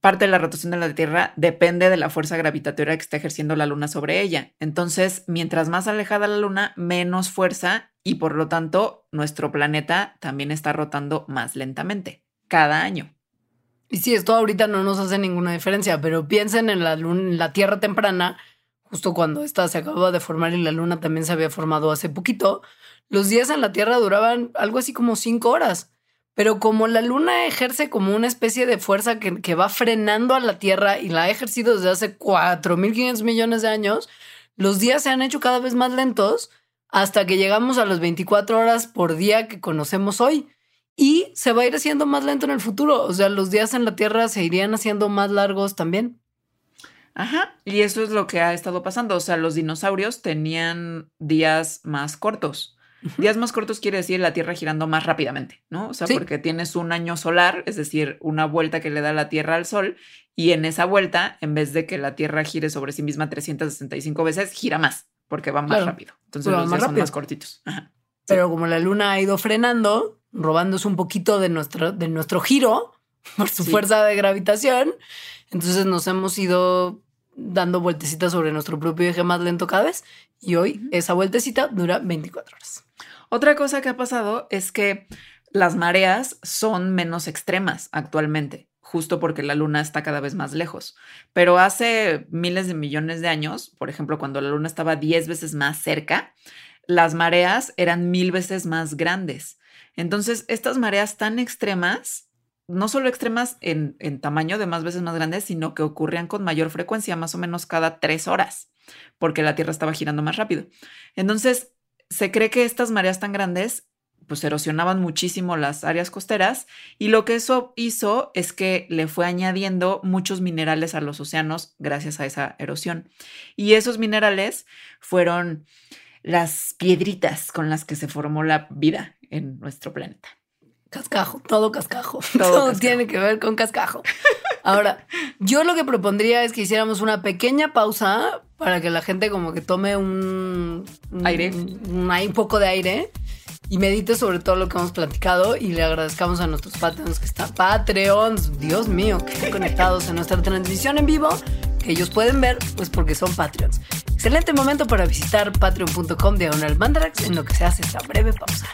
parte de la rotación de la Tierra depende de la fuerza gravitatoria que está ejerciendo la Luna sobre ella. Entonces, mientras más alejada la Luna, menos fuerza y por lo tanto nuestro planeta también está rotando más lentamente cada año. Y sí, esto ahorita no nos hace ninguna diferencia, pero piensen en la, Tierra temprana, justo cuando esta se acababa de formar y la Luna también se había formado hace poquito, los días en la Tierra duraban algo así como cinco horas. Pero como la Luna ejerce como una especie de fuerza que, que va frenando a la Tierra y la ha ejercido desde hace 4.500 millones de años, los días se han hecho cada vez más lentos hasta que llegamos a las 24 horas por día que conocemos hoy y se va a ir haciendo más lento en el futuro. O sea, los días en la Tierra se irían haciendo más largos también. Ajá, y eso es lo que ha estado pasando. O sea, los dinosaurios tenían días más cortos. Días más cortos quiere decir la Tierra girando más rápidamente, ¿no? O sea, porque tienes un año solar, es decir, una vuelta que le da la Tierra al Sol, y en esa vuelta, en vez de que la Tierra gire sobre sí misma 365 veces, gira más, porque va más rápido. Entonces los días son más cortitos. Pero como la Luna ha ido frenando, robándose un poquito de nuestro, de nuestro giro *laughs* por su fuerza de gravitación. Entonces nos hemos ido dando vueltecitas sobre nuestro propio eje más lento cada vez y hoy esa vueltecita dura 24 horas. Otra cosa que ha pasado es que las mareas son menos extremas actualmente, justo porque la luna está cada vez más lejos. Pero hace miles de millones de años, por ejemplo, cuando la luna estaba 10 veces más cerca, las mareas eran mil veces más grandes. Entonces, estas mareas tan extremas, no solo extremas en, tamaño de más veces más grandes, sino que ocurrían con mayor frecuencia, más o menos cada tres horas, porque la Tierra estaba girando más rápido. Entonces, se cree que estas mareas tan grandes pues erosionaban muchísimo las áreas costeras y lo que eso hizo es que le fue añadiendo muchos minerales a los océanos gracias a esa erosión. Y esos minerales fueron las piedritas con las que se formó la vida en nuestro planeta. Cascajo, todo cascajo. Todo, *laughs* tiene que ver con cascajo. Ahora, yo lo que propondría es que hiciéramos una pequeña pausa para que la gente como que tome un, aire, un, un, poco de aire y medite sobre todo lo que hemos platicado y le agradezcamos a nuestros Patreons que están Patreons, Dios mío, que están conectados en nuestra transmisión en vivo, que ellos pueden ver, pues porque son Patreons. Excelente momento para visitar patreon.com diagonal mandarax en lo que se hace esta breve pausa.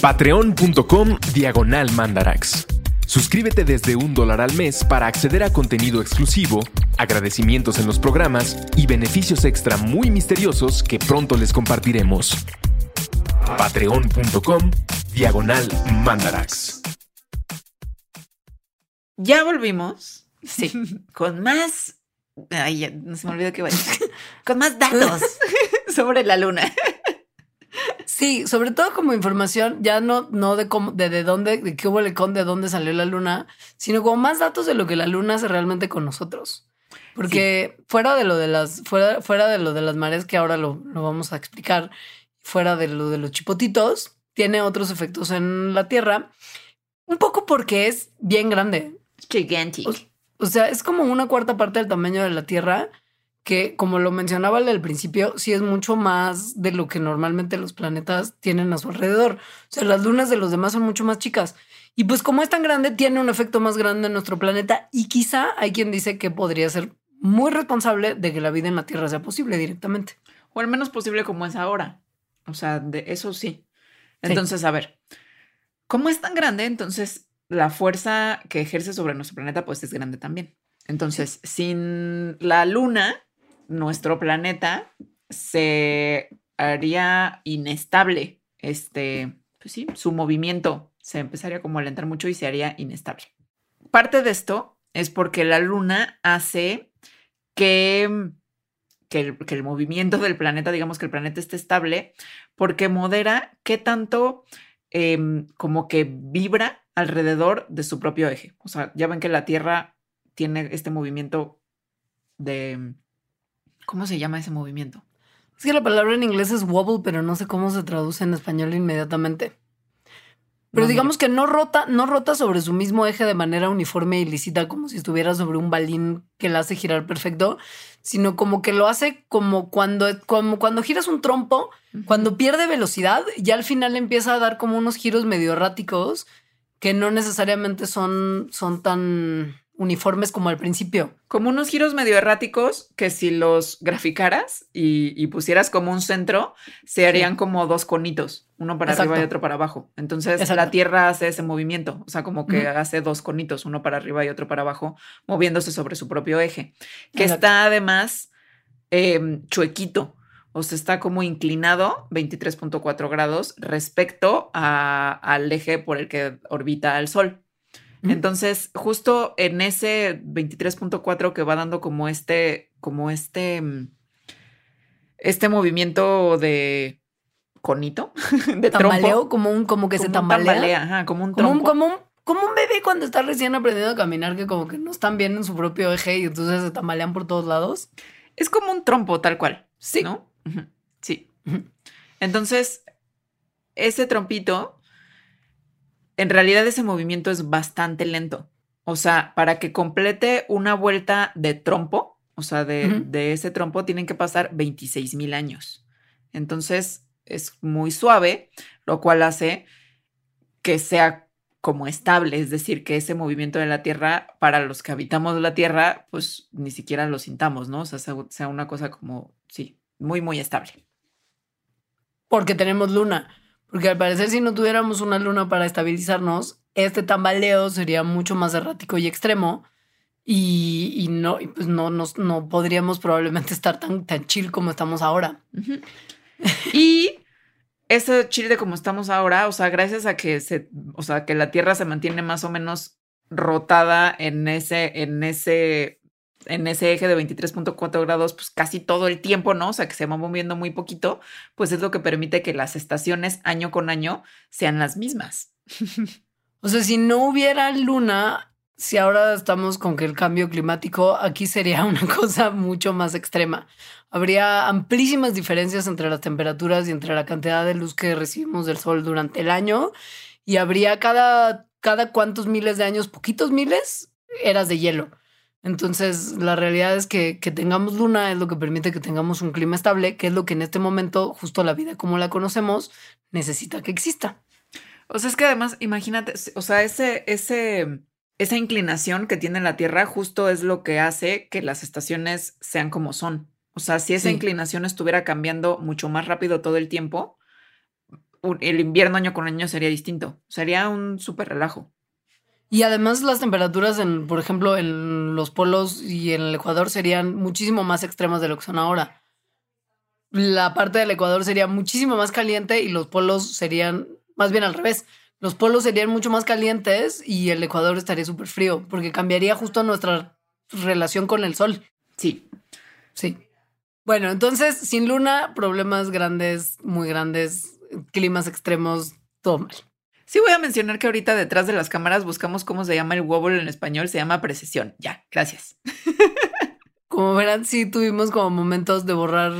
Patreon.com diagonal mandarax. Suscríbete desde un dólar al mes para acceder a contenido exclusivo, agradecimientos en los programas y beneficios extra muy misteriosos que pronto les compartiremos. Patreon.com diagonal mandarax. Ya volvimos. Sí. *laughs* Con más Ay, ya, no se me olvidó que vaya. *laughs* Con más datos *laughs* sobre la luna. Sí, sobre todo como información, ya no, no de cómo, de, de dónde, de qué hubo el con, de dónde salió la luna, sino como más datos de lo que la luna hace realmente con nosotros. Porque fuera de lo de las, fuera, fuera de lo de las mareas que ahora lo, lo vamos a explicar, fuera de lo de los chipotitos, tiene otros efectos en la Tierra. Un poco porque es bien grande. Gigantic. O sea, es como una cuarta parte del tamaño de la Tierra, que como lo mencionaba al principio, sí es mucho más de lo que normalmente los planetas tienen a su alrededor. O sea, las lunas de los demás son mucho más chicas. Y pues como es tan grande, tiene un efecto más grande en nuestro planeta y quizá hay quien dice que podría ser muy responsable de que la vida en la Tierra sea posible directamente. O al menos posible como es ahora. O sea, de eso sí. Entonces, a ver, ¿cómo es tan grande? Entonces, la fuerza que ejerce sobre nuestro planeta pues es grande también. Entonces, sin la luna, nuestro planeta se haría inestable. Este, pues sí, su movimiento se empezaría como a alentar mucho y se haría inestable. Parte de esto es porque la luna hace que, el, que el movimiento del planeta, digamos que el planeta esté estable, porque modera qué tanto Em, como que vibra alrededor de su propio eje. O sea, ya ven que la Tierra tiene este movimiento de... ¿Cómo se llama ese movimiento? Es que la palabra en inglés es wobble, pero no sé cómo se traduce en español inmediatamente. Pero digamos que no rota, no rota sobre su mismo eje de manera uniforme y lícita, como si estuviera sobre un balín que la hace girar perfecto, sino como que lo hace como cuando, como cuando giras un trompo, cuando pierde velocidad, ya al final empieza a dar como unos giros medio erráticos que no necesariamente son, son tan uniformes como al principio. Como unos giros medio erráticos que si los graficaras y, pusieras como un centro, se harían como dos conitos, uno para arriba y otro para abajo. Entonces la Tierra hace ese movimiento, o sea, como que hace dos conitos, uno para arriba y otro para abajo, moviéndose sobre su propio eje, que está además em, chuequito. O sea, está como inclinado 23.4 grados respecto al eje por el que orbita el Sol. Entonces, justo en ese 23.4 que va dando como este, como este, mm, este movimiento de conito, *laughs* de tambaleo, como un, como que se tambalea. como un trompo. Como un, como, un, bebé cuando está recién aprendiendo a caminar, que como que no están bien en su propio eje y entonces se tambalean por todos lados. Es como un trompo, tal cual. Sí. ¿No? Sí. Entonces, ese trompito en realidad ese movimiento es bastante lento. O sea, para que complete una vuelta de trompo, o sea, de, ese trompo, tienen que pasar 26 mil años. Entonces es muy suave, lo cual hace que sea como estable, es decir, que ese movimiento de la Tierra, para los que habitamos la Tierra, pues ni siquiera lo sintamos, ¿no? O sea, sea una cosa como, sí, muy, muy estable. Porque tenemos luna. Porque al parecer si no tuviéramos una luna para estabilizarnos, este tambaleo sería mucho más errático y extremo y, no, pues no, no podríamos probablemente *laughs* estar tan, tan chill como estamos ahora. y ese chill de como estamos ahora, o sea, gracias a que se, o sea, que la Tierra se mantiene más o menos rotada en ese, en ese en ese eje de 23.4 grados, pues casi todo el tiempo, ¿no? O sea, que se va moviendo muy poquito, pues es lo que permite que las estaciones año con año sean las mismas. o sea, si no hubiera luna, si ahora estamos con que el cambio climático, aquí sería *laughs* una cosa mucho más extrema. Habría amplísimas diferencias entre las temperaturas y entre la cantidad de luz que recibimos del sol durante el año y habría cada, cada cuantos miles de años, poquitos miles, eras de hielo. Entonces, la realidad es que, que tengamos luna es lo que permite que tengamos un clima estable, que es lo que en este momento, justo la vida como la conocemos, necesita que exista. O sea, es que además, imagínate, o sea, ese, ese, esa inclinación que tiene la Tierra justo es lo que hace que las estaciones sean como son. O sea, si esa inclinación estuviera cambiando mucho más rápido todo el tiempo, el invierno año con año sería distinto. Sería un súper relajo. Y además las temperaturas, en, por ejemplo, en los polos y en el Ecuador serían muchísimo más extremas de lo que son ahora. La parte del Ecuador sería muchísimo más caliente y los polos serían más bien al revés. Los polos serían mucho más calientes y el Ecuador estaría súper frío porque cambiaría justo nuestra relación con el sol. Sí. Sí. Bueno, entonces, sin luna, problemas grandes, muy grandes, climas extremos, todo mal. Sí voy a mencionar que ahorita detrás de las cámaras buscamos cómo se llama el wobble en español, se llama precesión. Ya, gracias. *laughs* Como verán, sí tuvimos como momentos de borrar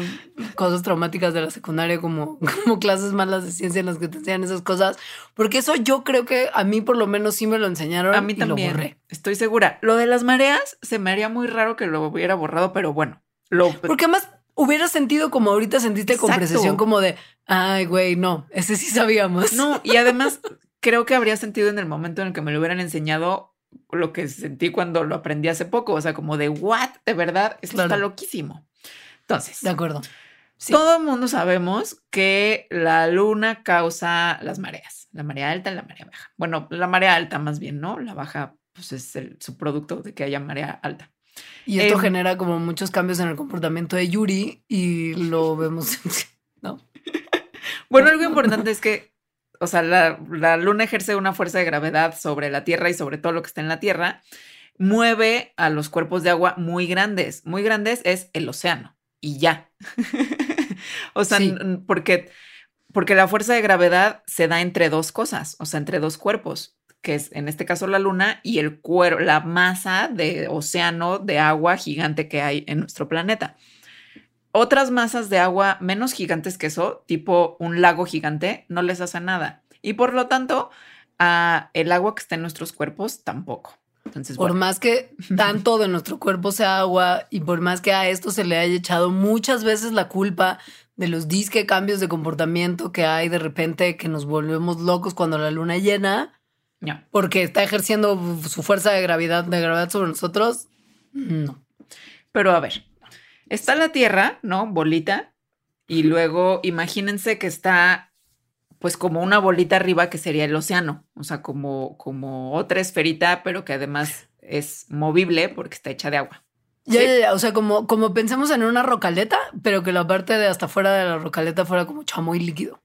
cosas traumáticas de la secundaria, como, *laughs* como clases malas de ciencia en las que te enseñan esas cosas, porque eso yo creo que a mí por lo menos sí me lo enseñaron. A mí también. lo Estoy segura. Lo de las mareas se me haría muy raro que lo hubiera borrado, pero bueno. Lo... Porque además hubiera sentido como ahorita sentiste con precesión, como de, ay, güey, no, ese sí sabíamos. No, y además creo que habría sentido en el momento en el que me lo hubieran enseñado lo que sentí cuando lo aprendí hace poco, o sea, como de, what, de verdad, esto está loquísimo. Entonces, de acuerdo. Todo el mundo sabemos que la luna causa las mareas, la marea alta y la marea baja. Bueno, la marea alta más bien, ¿no? La baja, pues es el subproducto de que haya marea alta. Y esto em, genera como muchos cambios en el comportamiento de Yuri y lo vemos, ¿no? bueno, algo importante es que, o sea, la, la, luna ejerce una fuerza de gravedad sobre la Tierra y sobre todo lo que está en la Tierra, mueve a los cuerpos de agua muy grandes. Muy grandes es el océano y ya. *laughs* o sea, porque, porque la fuerza de gravedad se da entre dos cosas, o sea, entre dos cuerpos que es en este caso la luna, y el cuero, la masa de océano de agua gigante que hay en nuestro planeta. Otras masas de agua menos gigantes que eso, tipo un lago gigante, no les hace nada. Y por lo tanto, el agua que está en nuestros cuerpos tampoco. Entonces, Por bueno, más que *laughs* tanto de nuestro cuerpo sea agua y por más que a esto se le haya echado muchas veces la culpa de los disque cambios de comportamiento que hay de repente que nos volvemos locos cuando la luna llena, no. porque está ejerciendo su fuerza de gravedad, de gravedad sobre nosotros, no. Pero a ver, está la Tierra, ¿no? Bolita. Y luego imagínense que está, pues, como una bolita arriba que sería el océano. O sea, como, como otra esferita, pero que además es movible porque está hecha de agua. Ya, Sí. ya, ya, o sea, como, como pensemos en una rocaleta, pero que la parte de hasta fuera de la rocaleta fuera como chamoy líquido.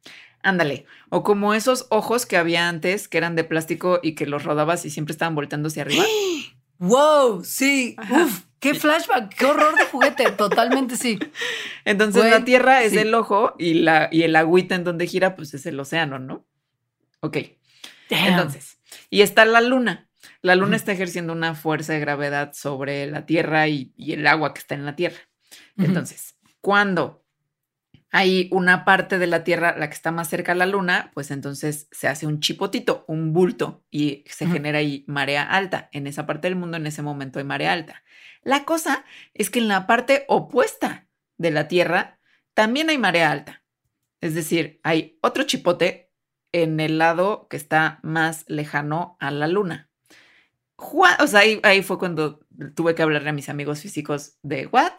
Ándale. O como esos ojos que había antes, que eran de plástico y que los rodabas y siempre estaban volteando hacia arriba. *gasps* ¡Wow! Sí. Ajá. Uf, qué flashback, qué horror de juguete. *laughs* Totalmente sí. Entonces Güey, la Tierra es sí. el ojo y, la, y el agüita en donde gira, pues es el océano, ¿no? Ok. Damn. Entonces, y está la luna. La luna está ejerciendo una fuerza de gravedad sobre la Tierra y, y el agua que está en la Tierra. Entonces, cuando hay una parte de la Tierra, la que está más cerca a la luna, pues entonces se hace un chipotito, un bulto, y se genera ahí marea alta. En esa parte del mundo, en ese momento hay marea alta. La cosa es que en la parte opuesta de la Tierra también hay marea alta. Es decir, hay otro chipote en el lado que está más lejano a la luna. O sea, ahí, ahí fue cuando tuve que hablarle a mis amigos físicos de what?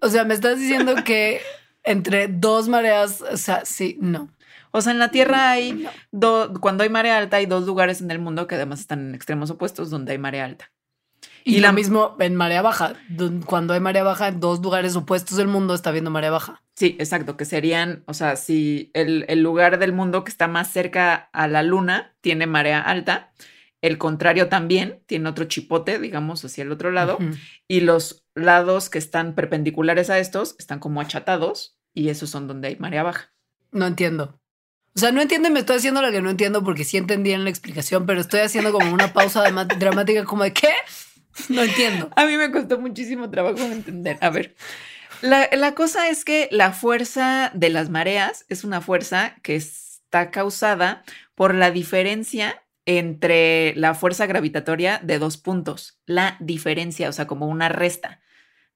O sea, me estás diciendo *laughs* que entre dos mareas, o sea, sí, no. O sea, en la Tierra hay No. do- cuando hay marea alta hay dos lugares en el mundo que además están en extremos opuestos donde hay marea alta. Y, Y lo la- mismo en marea baja. Cuando hay marea baja, en dos lugares opuestos del mundo está viendo marea baja. Sí, exacto, que serían, o sea, si el, el lugar del mundo que está más cerca a la luna tiene marea alta, el contrario también tiene otro chipote, digamos, hacia el otro lado, y los lados que están perpendiculares a estos están como achatados y esos son donde hay marea baja. No entiendo. O sea, no entiendo y me estoy haciendo la que no entiendo porque sí entendí en la explicación, pero estoy haciendo como una pausa dramática como de ¿qué? No entiendo. A mí me costó muchísimo trabajo entender. A ver, la, la cosa es que la fuerza de las mareas es una fuerza que está causada por la diferencia entre la fuerza gravitatoria de dos puntos. La diferencia, o sea, como una resta.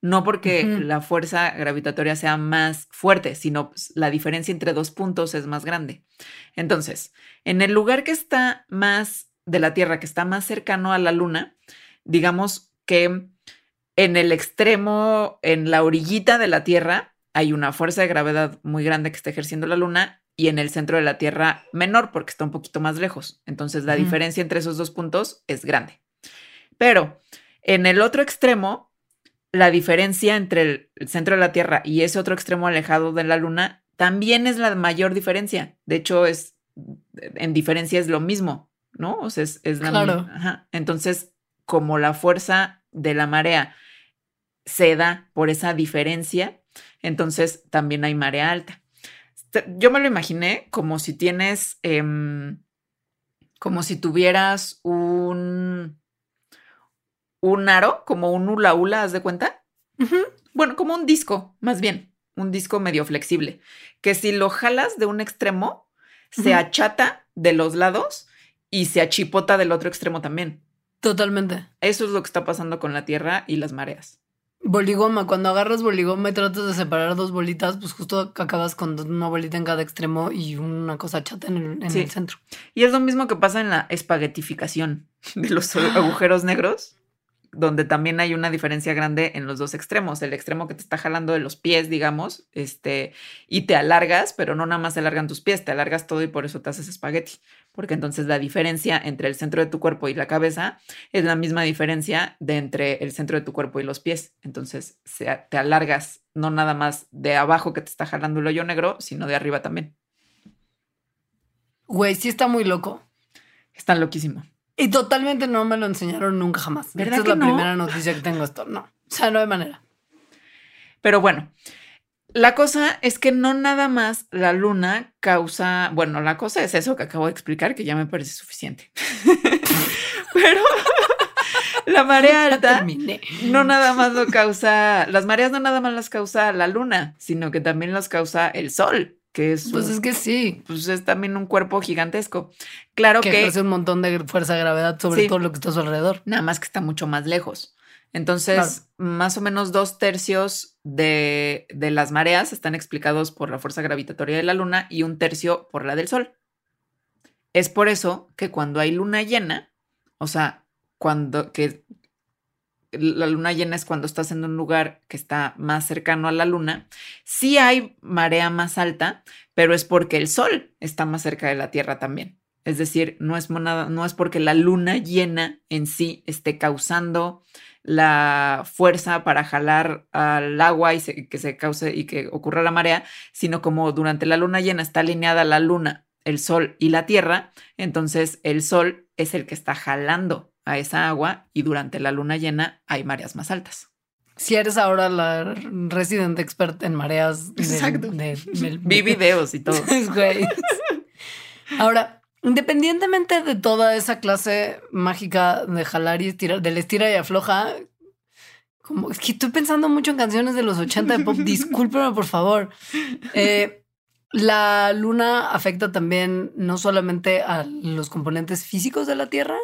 No porque la fuerza gravitatoria sea más fuerte, sino pues, la diferencia entre dos puntos es más grande. Entonces, en el lugar que está más de la Tierra, que está más cercano a la Luna, digamos que en el extremo, en la orillita de la Tierra, hay una fuerza de gravedad muy grande que está ejerciendo la Luna y en el centro de la Tierra menor porque está un poquito más lejos. Entonces la diferencia entre esos dos puntos es grande. Pero en el otro extremo, la diferencia entre el- el centro de la Tierra y ese otro extremo alejado de la Luna también es la mayor diferencia. De hecho, es en diferencia es lo mismo, ¿no? O sea, es, es la Claro. misma. Ajá. Entonces, como la fuerza de la marea se da por esa diferencia, entonces también hay marea alta. Yo me lo imaginé como si tienes, em, como si tuvieras un, un aro, como un hula hula, ¿haz de cuenta? Bueno, como un disco, más bien, un disco medio flexible, que si lo jalas de un extremo, se achata de los lados y se achipota del otro extremo también. Totalmente. Eso es lo que está pasando con la Tierra y las mareas. Boligoma, cuando agarras boligoma y tratas de separar dos bolitas, pues justo acabas con una bolita en cada extremo y una cosa chata en el, en Sí. el centro. Y es lo mismo que pasa en la espaguetificación de los *gasps* agujeros negros, donde también hay una diferencia grande en los dos extremos. El extremo que te está jalando de los pies, digamos, este, y te alargas, pero no nada más se alargan tus pies, te alargas todo y por eso te haces espagueti. Porque entonces la diferencia entre el centro de tu cuerpo y la cabeza es la misma diferencia de entre el centro de tu cuerpo y los pies. Entonces se- te alargas no nada más de abajo que te está jalando el hoyo negro, sino de arriba también. Güey, sí está muy loco. Está loquísimo. Y totalmente no me lo enseñaron nunca jamás. ¿Verdad Esta es la no? primera noticia que tengo esto. No. O sea, no hay manera. Pero bueno, la cosa es que no nada más la luna causa, bueno, la cosa es eso que acabo de explicar, que ya me parece suficiente. *laughs* Pero *laughs* la marea alta no nada más lo causa, las mareas no nada más las causa la luna, sino que también las causa el sol, que es, Pues es que sí. pues es también un cuerpo gigantesco. Claro Que que, ejerce un montón de fuerza de gravedad sobre Sí. todo lo que está a su alrededor. nada más que está mucho más lejos. Entonces, más o menos dos tercios de, de las mareas están explicados por la fuerza gravitatoria de la luna y un tercio por la del sol. Es por eso que cuando hay luna llena, o sea, cuando que la luna llena es cuando estás en un lugar que está más cercano a la luna, sí hay marea más alta, pero es porque el sol está más cerca de la Tierra también. Es decir, no es, monada- no es porque la luna llena en sí esté causando la fuerza para jalar al agua y se- que se cause y que ocurra la marea, sino como durante la luna llena está alineada la luna, el sol y la tierra, entonces el sol es el que está jalando a esa agua y durante la luna llena hay mareas más altas. Si eres ahora la resident expert en mareas. del- Exacto. de- del- Vi videos y todo. *laughs* *laughs* Ahora, independientemente de toda esa clase mágica de jalar y estirar, del estira y afloja, como es que estoy pensando mucho en canciones de los 80 de pop, *laughs* discúlpeme por favor. Eh, la luna afecta también no solamente a los componentes físicos de la Tierra,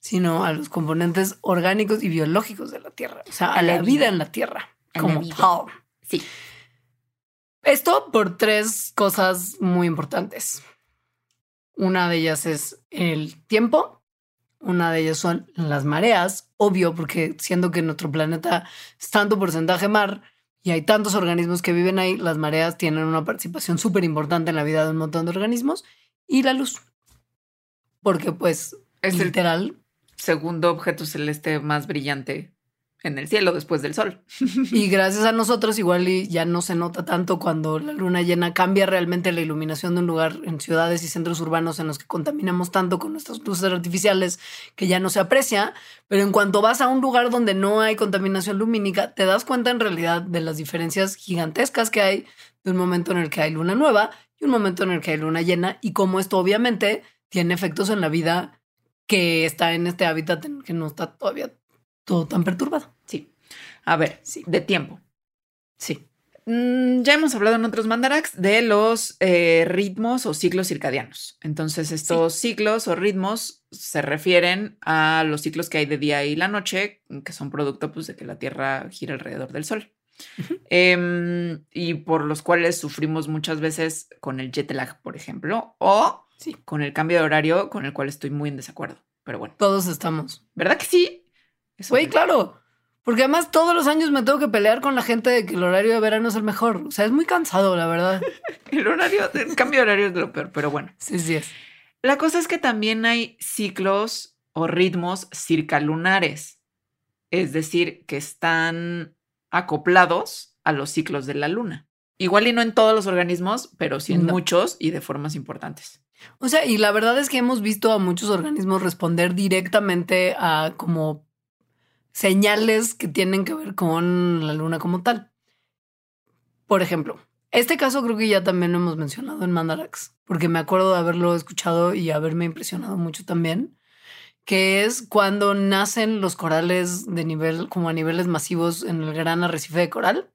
sino a los componentes orgánicos y biológicos de la Tierra, o sea, a, A la la vida. vida en la Tierra, A como tal. Sí. Esto por tres cosas muy importantes. Una de ellas es el tiempo, una de ellas son las mareas, obvio, porque siendo que nuestro planeta es tanto porcentaje mar y hay tantos organismos que viven ahí, las mareas tienen una participación súper importante en la vida de un montón de organismos y la luz. Porque pues Es el literal segundo objeto celeste más brillante en el cielo después del sol. Y *laughs* gracias a nosotros igual ya no se nota tanto cuando la luna llena cambia realmente la iluminación de un lugar en ciudades y centros urbanos en los que contaminamos tanto con nuestras luces artificiales que ya no se aprecia, pero en cuanto vas a un lugar donde no hay contaminación lumínica, te das cuenta en realidad de las diferencias gigantescas que hay de un momento en el que hay luna nueva y un momento en el que hay luna llena y cómo esto obviamente tiene efectos en la vida que está en este hábitat que no está todavía todo tan perturbado. Sí. A ver, Sí. de tiempo. Sí. Mm, ya hemos hablado en otros mandarax de los eh, ritmos o ciclos circadianos. Entonces, estos ciclos o ritmos se refieren a los ciclos que hay de día y la noche, que son producto pues, de que la Tierra gira alrededor del Sol. Em, y por los cuales sufrimos muchas veces con el jet lag, por ejemplo, o Sí. con el cambio de horario, con el cual estoy muy en desacuerdo. Pero bueno, Todos estamos. ¿verdad que sí? Güey, claro. Porque además todos los años me tengo que pelear con la gente de que el horario de verano es el mejor. O sea, es muy cansado, la verdad. *laughs* El horario, el cambio de horario es lo peor, pero bueno. Sí, sí es. La cosa es que también hay ciclos o ritmos circalunares, es decir, que están acoplados a los ciclos de la luna. Igual y no en todos los organismos, pero sí en No. muchos y de formas importantes. O sea, y la verdad es que hemos visto a muchos organismos responder directamente a como señales que tienen que ver con la luna como tal. Por ejemplo, este caso creo que ya también lo hemos mencionado en Mandarax, porque me acuerdo de haberlo escuchado y haberme impresionado mucho también, que es cuando nacen los corales de nivel, como a niveles masivos en el gran arrecife de coral.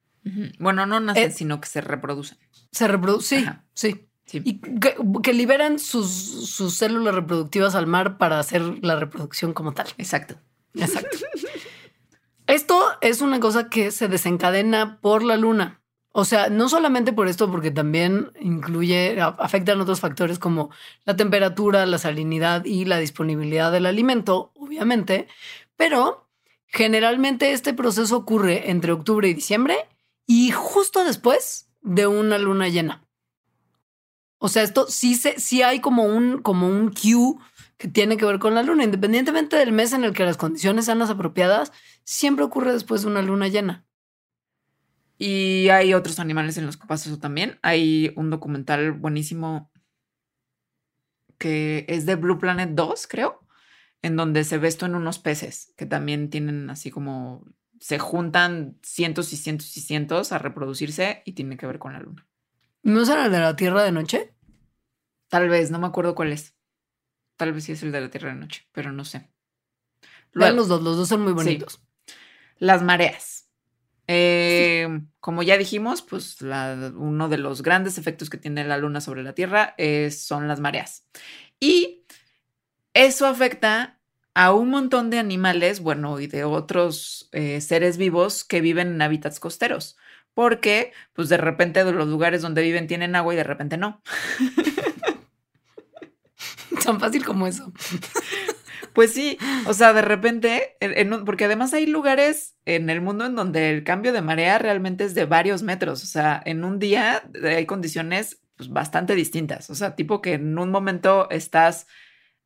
Bueno, no nacen, Eh, sino que se reproducen. Se reproduce, sí, Ajá. sí. Sí. Y que, que liberan sus, sus células reproductivas al mar para hacer la reproducción como tal. Exacto. Exacto. *laughs* esto es una cosa que se desencadena por la luna. O sea, no solamente por esto, porque también incluye, afectan otros factores como la temperatura, la salinidad y la disponibilidad del alimento, obviamente, pero generalmente este proceso ocurre entre octubre y diciembre y justo después de una luna llena. O sea, esto sí, se, sí hay como un, como un cue que tiene que ver con la luna, independientemente del mes en el que las condiciones sean las apropiadas, siempre ocurre después de una luna llena. Y hay otros animales en los que pasa eso también. Hay un documental buenísimo que es de Blue Planet 2, creo, en donde se ve esto en unos peces que también tienen así como se juntan cientos y cientos y cientos a reproducirse y tiene que ver con la luna. ¿No será el de la Tierra de noche? Tal vez, no me acuerdo cuál es. Tal vez sí es el de la Tierra de Noche, pero no sé. Luego, los dos, los dos son muy Sí. bonitos. las mareas. Eh, como ya dijimos, pues la- uno de los grandes efectos que tiene la luna sobre la Tierra es- son las mareas. Y eso afecta a un montón de animales, bueno, y de otros eh, seres vivos que viven en hábitats costeros. Porque, pues de repente los lugares donde viven tienen agua y de repente no. *laughs* Tan fácil como eso. *laughs* Pues sí, o sea, de repente, porque además hay lugares en el mundo en donde el cambio de marea realmente es de varios metros, o sea, en un día hay condiciones pues, bastante distintas, o sea, tipo que en un momento estás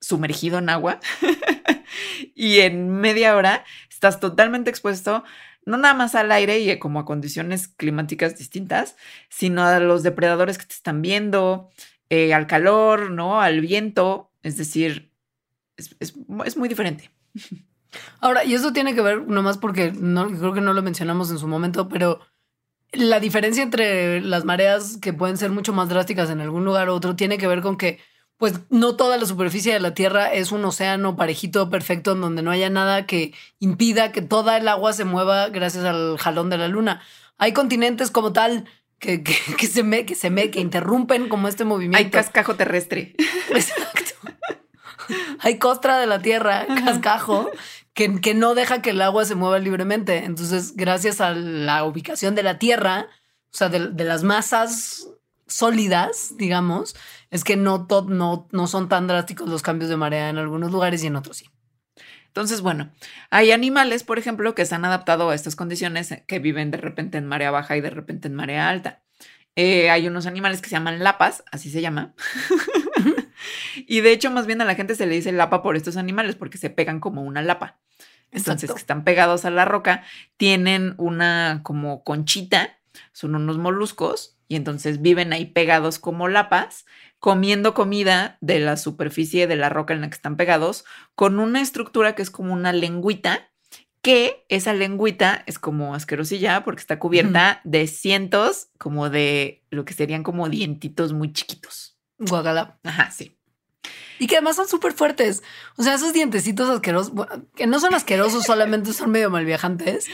sumergido en agua *laughs* y en media hora estás totalmente expuesto, no nada más al aire y como a condiciones climáticas distintas, sino a los depredadores que te están viendo, eh, al calor, ¿no? Al viento, es decir, es, es es muy diferente. Ahora, y eso tiene que ver nomás porque no, creo que no lo mencionamos en su momento, pero la diferencia entre las mareas que pueden ser mucho más drásticas en algún lugar u otro tiene que ver con que pues no toda la superficie de la Tierra es un océano parejito, perfecto, en donde no haya nada que impida que toda el agua se mueva gracias al jalón de la luna. Hay continentes como tal que, que, que se, me, que se me, que interrumpen como este movimiento. Hay cascajo terrestre. Exacto. Hay costra de la tierra, cascajo, que, que no deja que el agua se mueva libremente. Entonces, gracias a la ubicación de la tierra, o sea, de, de las masas sólidas, digamos, es que no, no, no son tan drásticos los cambios de marea en algunos lugares y en otros sí. Entonces, bueno, hay animales, por ejemplo, que se han adaptado a estas condiciones, eh, que viven de repente en marea baja y de repente en marea alta. Eh, hay unos animales que se llaman lapas, así se llama. *laughs* y de hecho, más bien a la gente se le dice lapa por estos animales, porque se pegan como una lapa. Entonces, Exacto. que están pegados a la roca, tienen una como conchita, son unos moluscos, y entonces viven ahí pegados como lapas, comiendo comida de la superficie de la roca en la que están pegados, con una estructura que es como una lengüita, que esa lengüita es como asquerosilla porque está cubierta de cientos como de lo que serían como dientitos muy chiquitos. Guacala. Ajá, sí. Y que además son súper fuertes. O sea, esos dientecitos asquerosos, bueno, que no son asquerosos, solamente son medio malviajantes.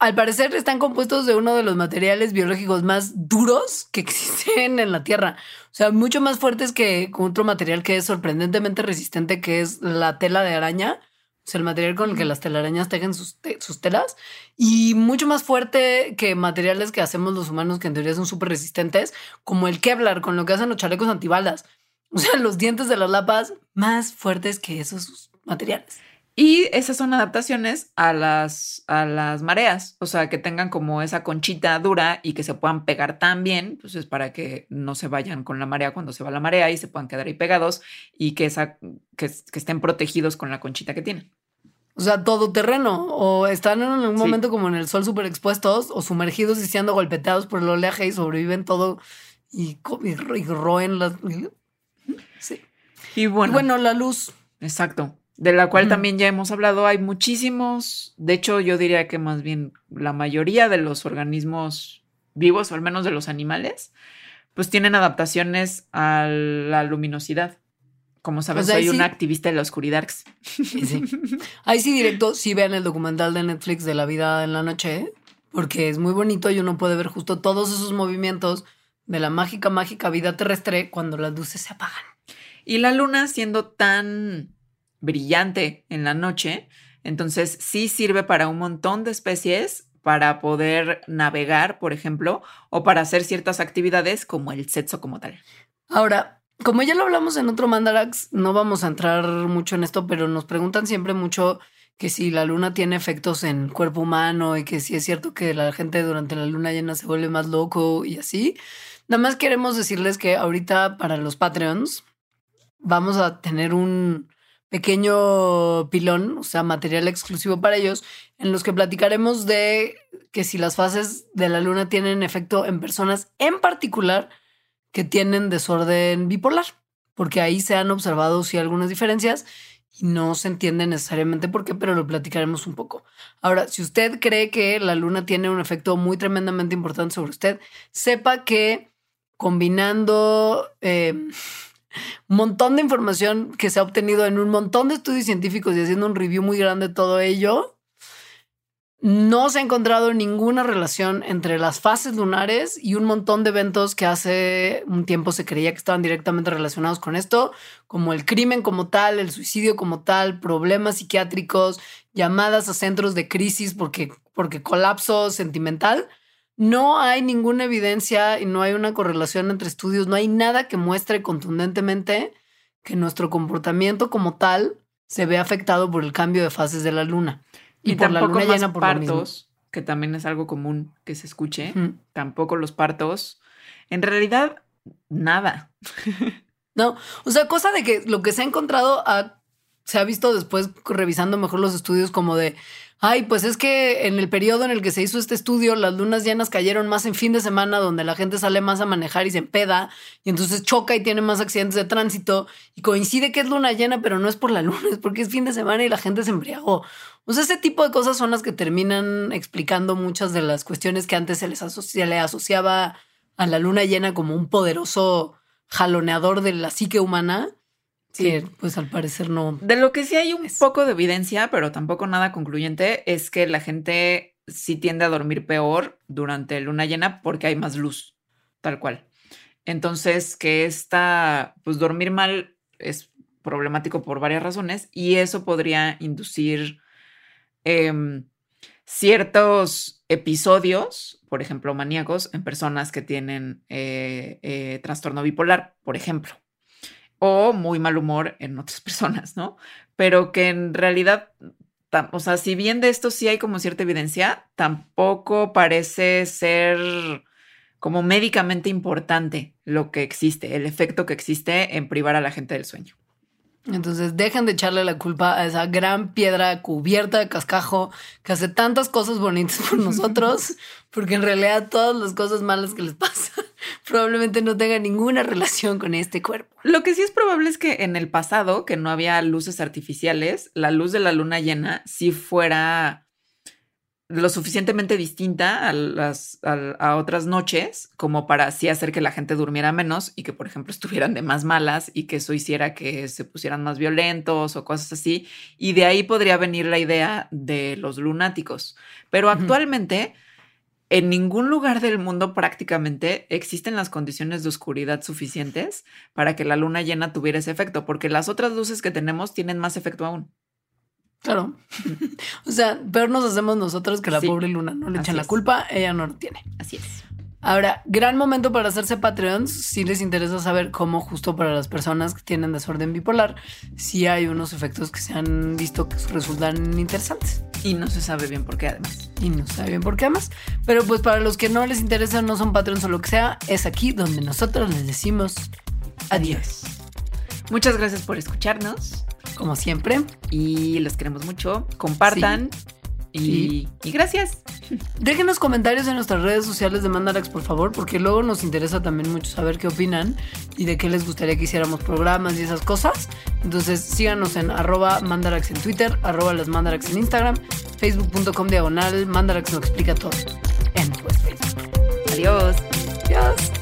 Al parecer están compuestos de uno de los materiales biológicos más duros que existen en la Tierra. O sea, mucho más fuertes que con otro material que es sorprendentemente resistente, que es la tela de araña. O sea, el material con el que las telarañas tejen sus, te- sus telas. Y mucho más fuerte que materiales que hacemos los humanos, que en teoría son súper resistentes, como el Kevlar, con lo que hacen los chalecos antibalas. *laughs* O sea, los dientes de las lapas más fuertes que esos materiales. Y esas son adaptaciones a las, a las mareas, o sea, que tengan como esa conchita dura y que se puedan pegar tan bien, pues es para que no se vayan con la marea cuando se va la marea y se puedan quedar ahí pegados y que, esa, que, que estén protegidos con la conchita que tienen. O sea, todo terreno. O están en algún Sí. momento como en el sol súper expuestos o sumergidos y siendo golpeteados por el oleaje y sobreviven todo y, y y roen las... Sí. Y Y bueno, bueno, la luz. exacto, de la cual también ya hemos hablado, hay muchísimos, de hecho yo diría que más bien la mayoría de los organismos vivos, o al menos de los animales, pues tienen adaptaciones a la luminosidad. Como sabes, sea, soy sí- una activista de la oscuridad. *laughs* Sí. Ahí sí directo, sí vean el documental de Netflix de la vida en la noche, porque es muy bonito y uno puede ver justo todos esos movimientos de la mágica, mágica vida terrestre cuando las luces se apagan. Y la luna siendo tan brillante en la noche, entonces sí sirve para un montón de especies para poder navegar, por ejemplo, o para hacer ciertas actividades como el sexo como tal. Ahora, como ya lo hablamos en otro Mandarax, no vamos a entrar mucho en esto, pero nos preguntan siempre mucho que si la luna tiene efectos en cuerpo humano y que si es cierto que la gente durante la luna llena se vuelve más loco y así. Nada más queremos decirles que ahorita para los Patreons vamos a tener un pequeño pilón, o sea, material exclusivo para ellos, en los que platicaremos de que si las fases de la luna tienen efecto en personas en particular que tienen desorden bipolar, porque ahí se han observado sí algunas diferencias no se entiende necesariamente por qué, pero lo platicaremos un poco. Ahora, si usted cree que la luna tiene un efecto muy tremendamente importante sobre usted, sepa que combinando eh, *laughs* un montón de información que se ha obtenido en un montón de estudios científicos y haciendo un review muy grande de todo ello, no se ha encontrado ninguna relación entre las fases lunares y un montón de eventos que hace un tiempo se creía que estaban directamente relacionados con esto, como el crimen como tal, el suicidio como tal, problemas psiquiátricos, llamadas a centros de crisis porque, porque colapso sentimental. No hay ninguna evidencia y no hay una correlación entre estudios, no hay nada que muestre contundentemente que nuestro comportamiento como tal se ve afectado por el cambio de fases de la luna. Y, por la llena por partos, que también es algo común que se escuche, tampoco los partos. En realidad, nada. *laughs* no, o sea, cosa de que lo que se ha encontrado se ha visto después revisando mejor los estudios como de, ay, pues es que en el periodo en el que se hizo este estudio, las lunas llenas cayeron más en fin de semana, donde la gente sale más a manejar y se empeda, y entonces choca y tiene más accidentes de tránsito, y coincide que es luna llena, pero no es por la *laughs* luna, es porque es fin de semana y la gente se embriagó. O sea, ese tipo de cosas son las que terminan explicando muchas de las cuestiones que antes se les le asociaba a la luna llena como un poderoso jaloneador de la psique humana Sí, pues al parecer no. De lo que sí hay un poco de evidencia, pero tampoco nada concluyente, es que la gente sí tiende a dormir peor durante luna llena porque hay más luz, tal cual. Entonces, que esta, pues dormir mal es problemático por varias razones y eso podría inducir em, ciertos episodios, por ejemplo, maníacos, en personas que tienen eh, eh, trastorno bipolar, por ejemplo o muy mal humor en otras *laughs* personas, ¿no? Pero que en realidad, o sea, si bien de esto sí hay como cierta evidencia, tampoco parece ser como médicamente importante lo que existe, el efecto que existe en privar a la gente del sueño. Entonces dejen de echarle la culpa a esa gran piedra cubierta de cascajo que hace tantas cosas bonitas por *laughs* nosotros, porque en realidad todas las cosas malas que les pasan probablemente no tengan ninguna relación con este cuerpo. Lo que sí es probable es que en el pasado, que no había luces artificiales, la luz de la luna llena sí fuera lo suficientemente distinta a, las, a, otras noches como para así hacer que la gente durmiera menos y que, por ejemplo, estuvieran de más malas y que eso hiciera que se pusieran más violentos o cosas así. Y de ahí podría venir la idea de los lunáticos. Pero actualmente, en ningún lugar del mundo prácticamente existen las condiciones de oscuridad suficientes para que la luna llena tuviera ese efecto, porque las otras luces que tenemos tienen más efecto aún. Claro. *laughs* o sea, peor nos hacemos nosotros que la pobre Luna. No le echan la culpa, ella no lo tiene. Así es. Ahora, gran momento para hacerse Patreons. Si les interesa saber cómo, justo para las personas que tienen desorden bipolar, si hay unos efectos que se han visto que resultan interesantes. Y no se sabe bien por qué, además. Y no se sabe bien por qué, además. Pero pues para los que no les interesa, no son Patreons o lo que sea, es aquí donde nosotros les decimos adiós. Muchas gracias por escucharnos como siempre. Y los queremos mucho. Compartan. Y, gracias. Déjenos comentarios en nuestras redes sociales de Mandarax, por favor, porque luego nos interesa también mucho saber qué opinan y de qué les gustaría que hiciéramos programas y esas cosas. Entonces síganos en arroba Mandarax en Twitter, arroba las Mandarax en Instagram, facebook.com diagonal, Mandarax nos explica todo en pues, Facebook. Adiós. Adiós.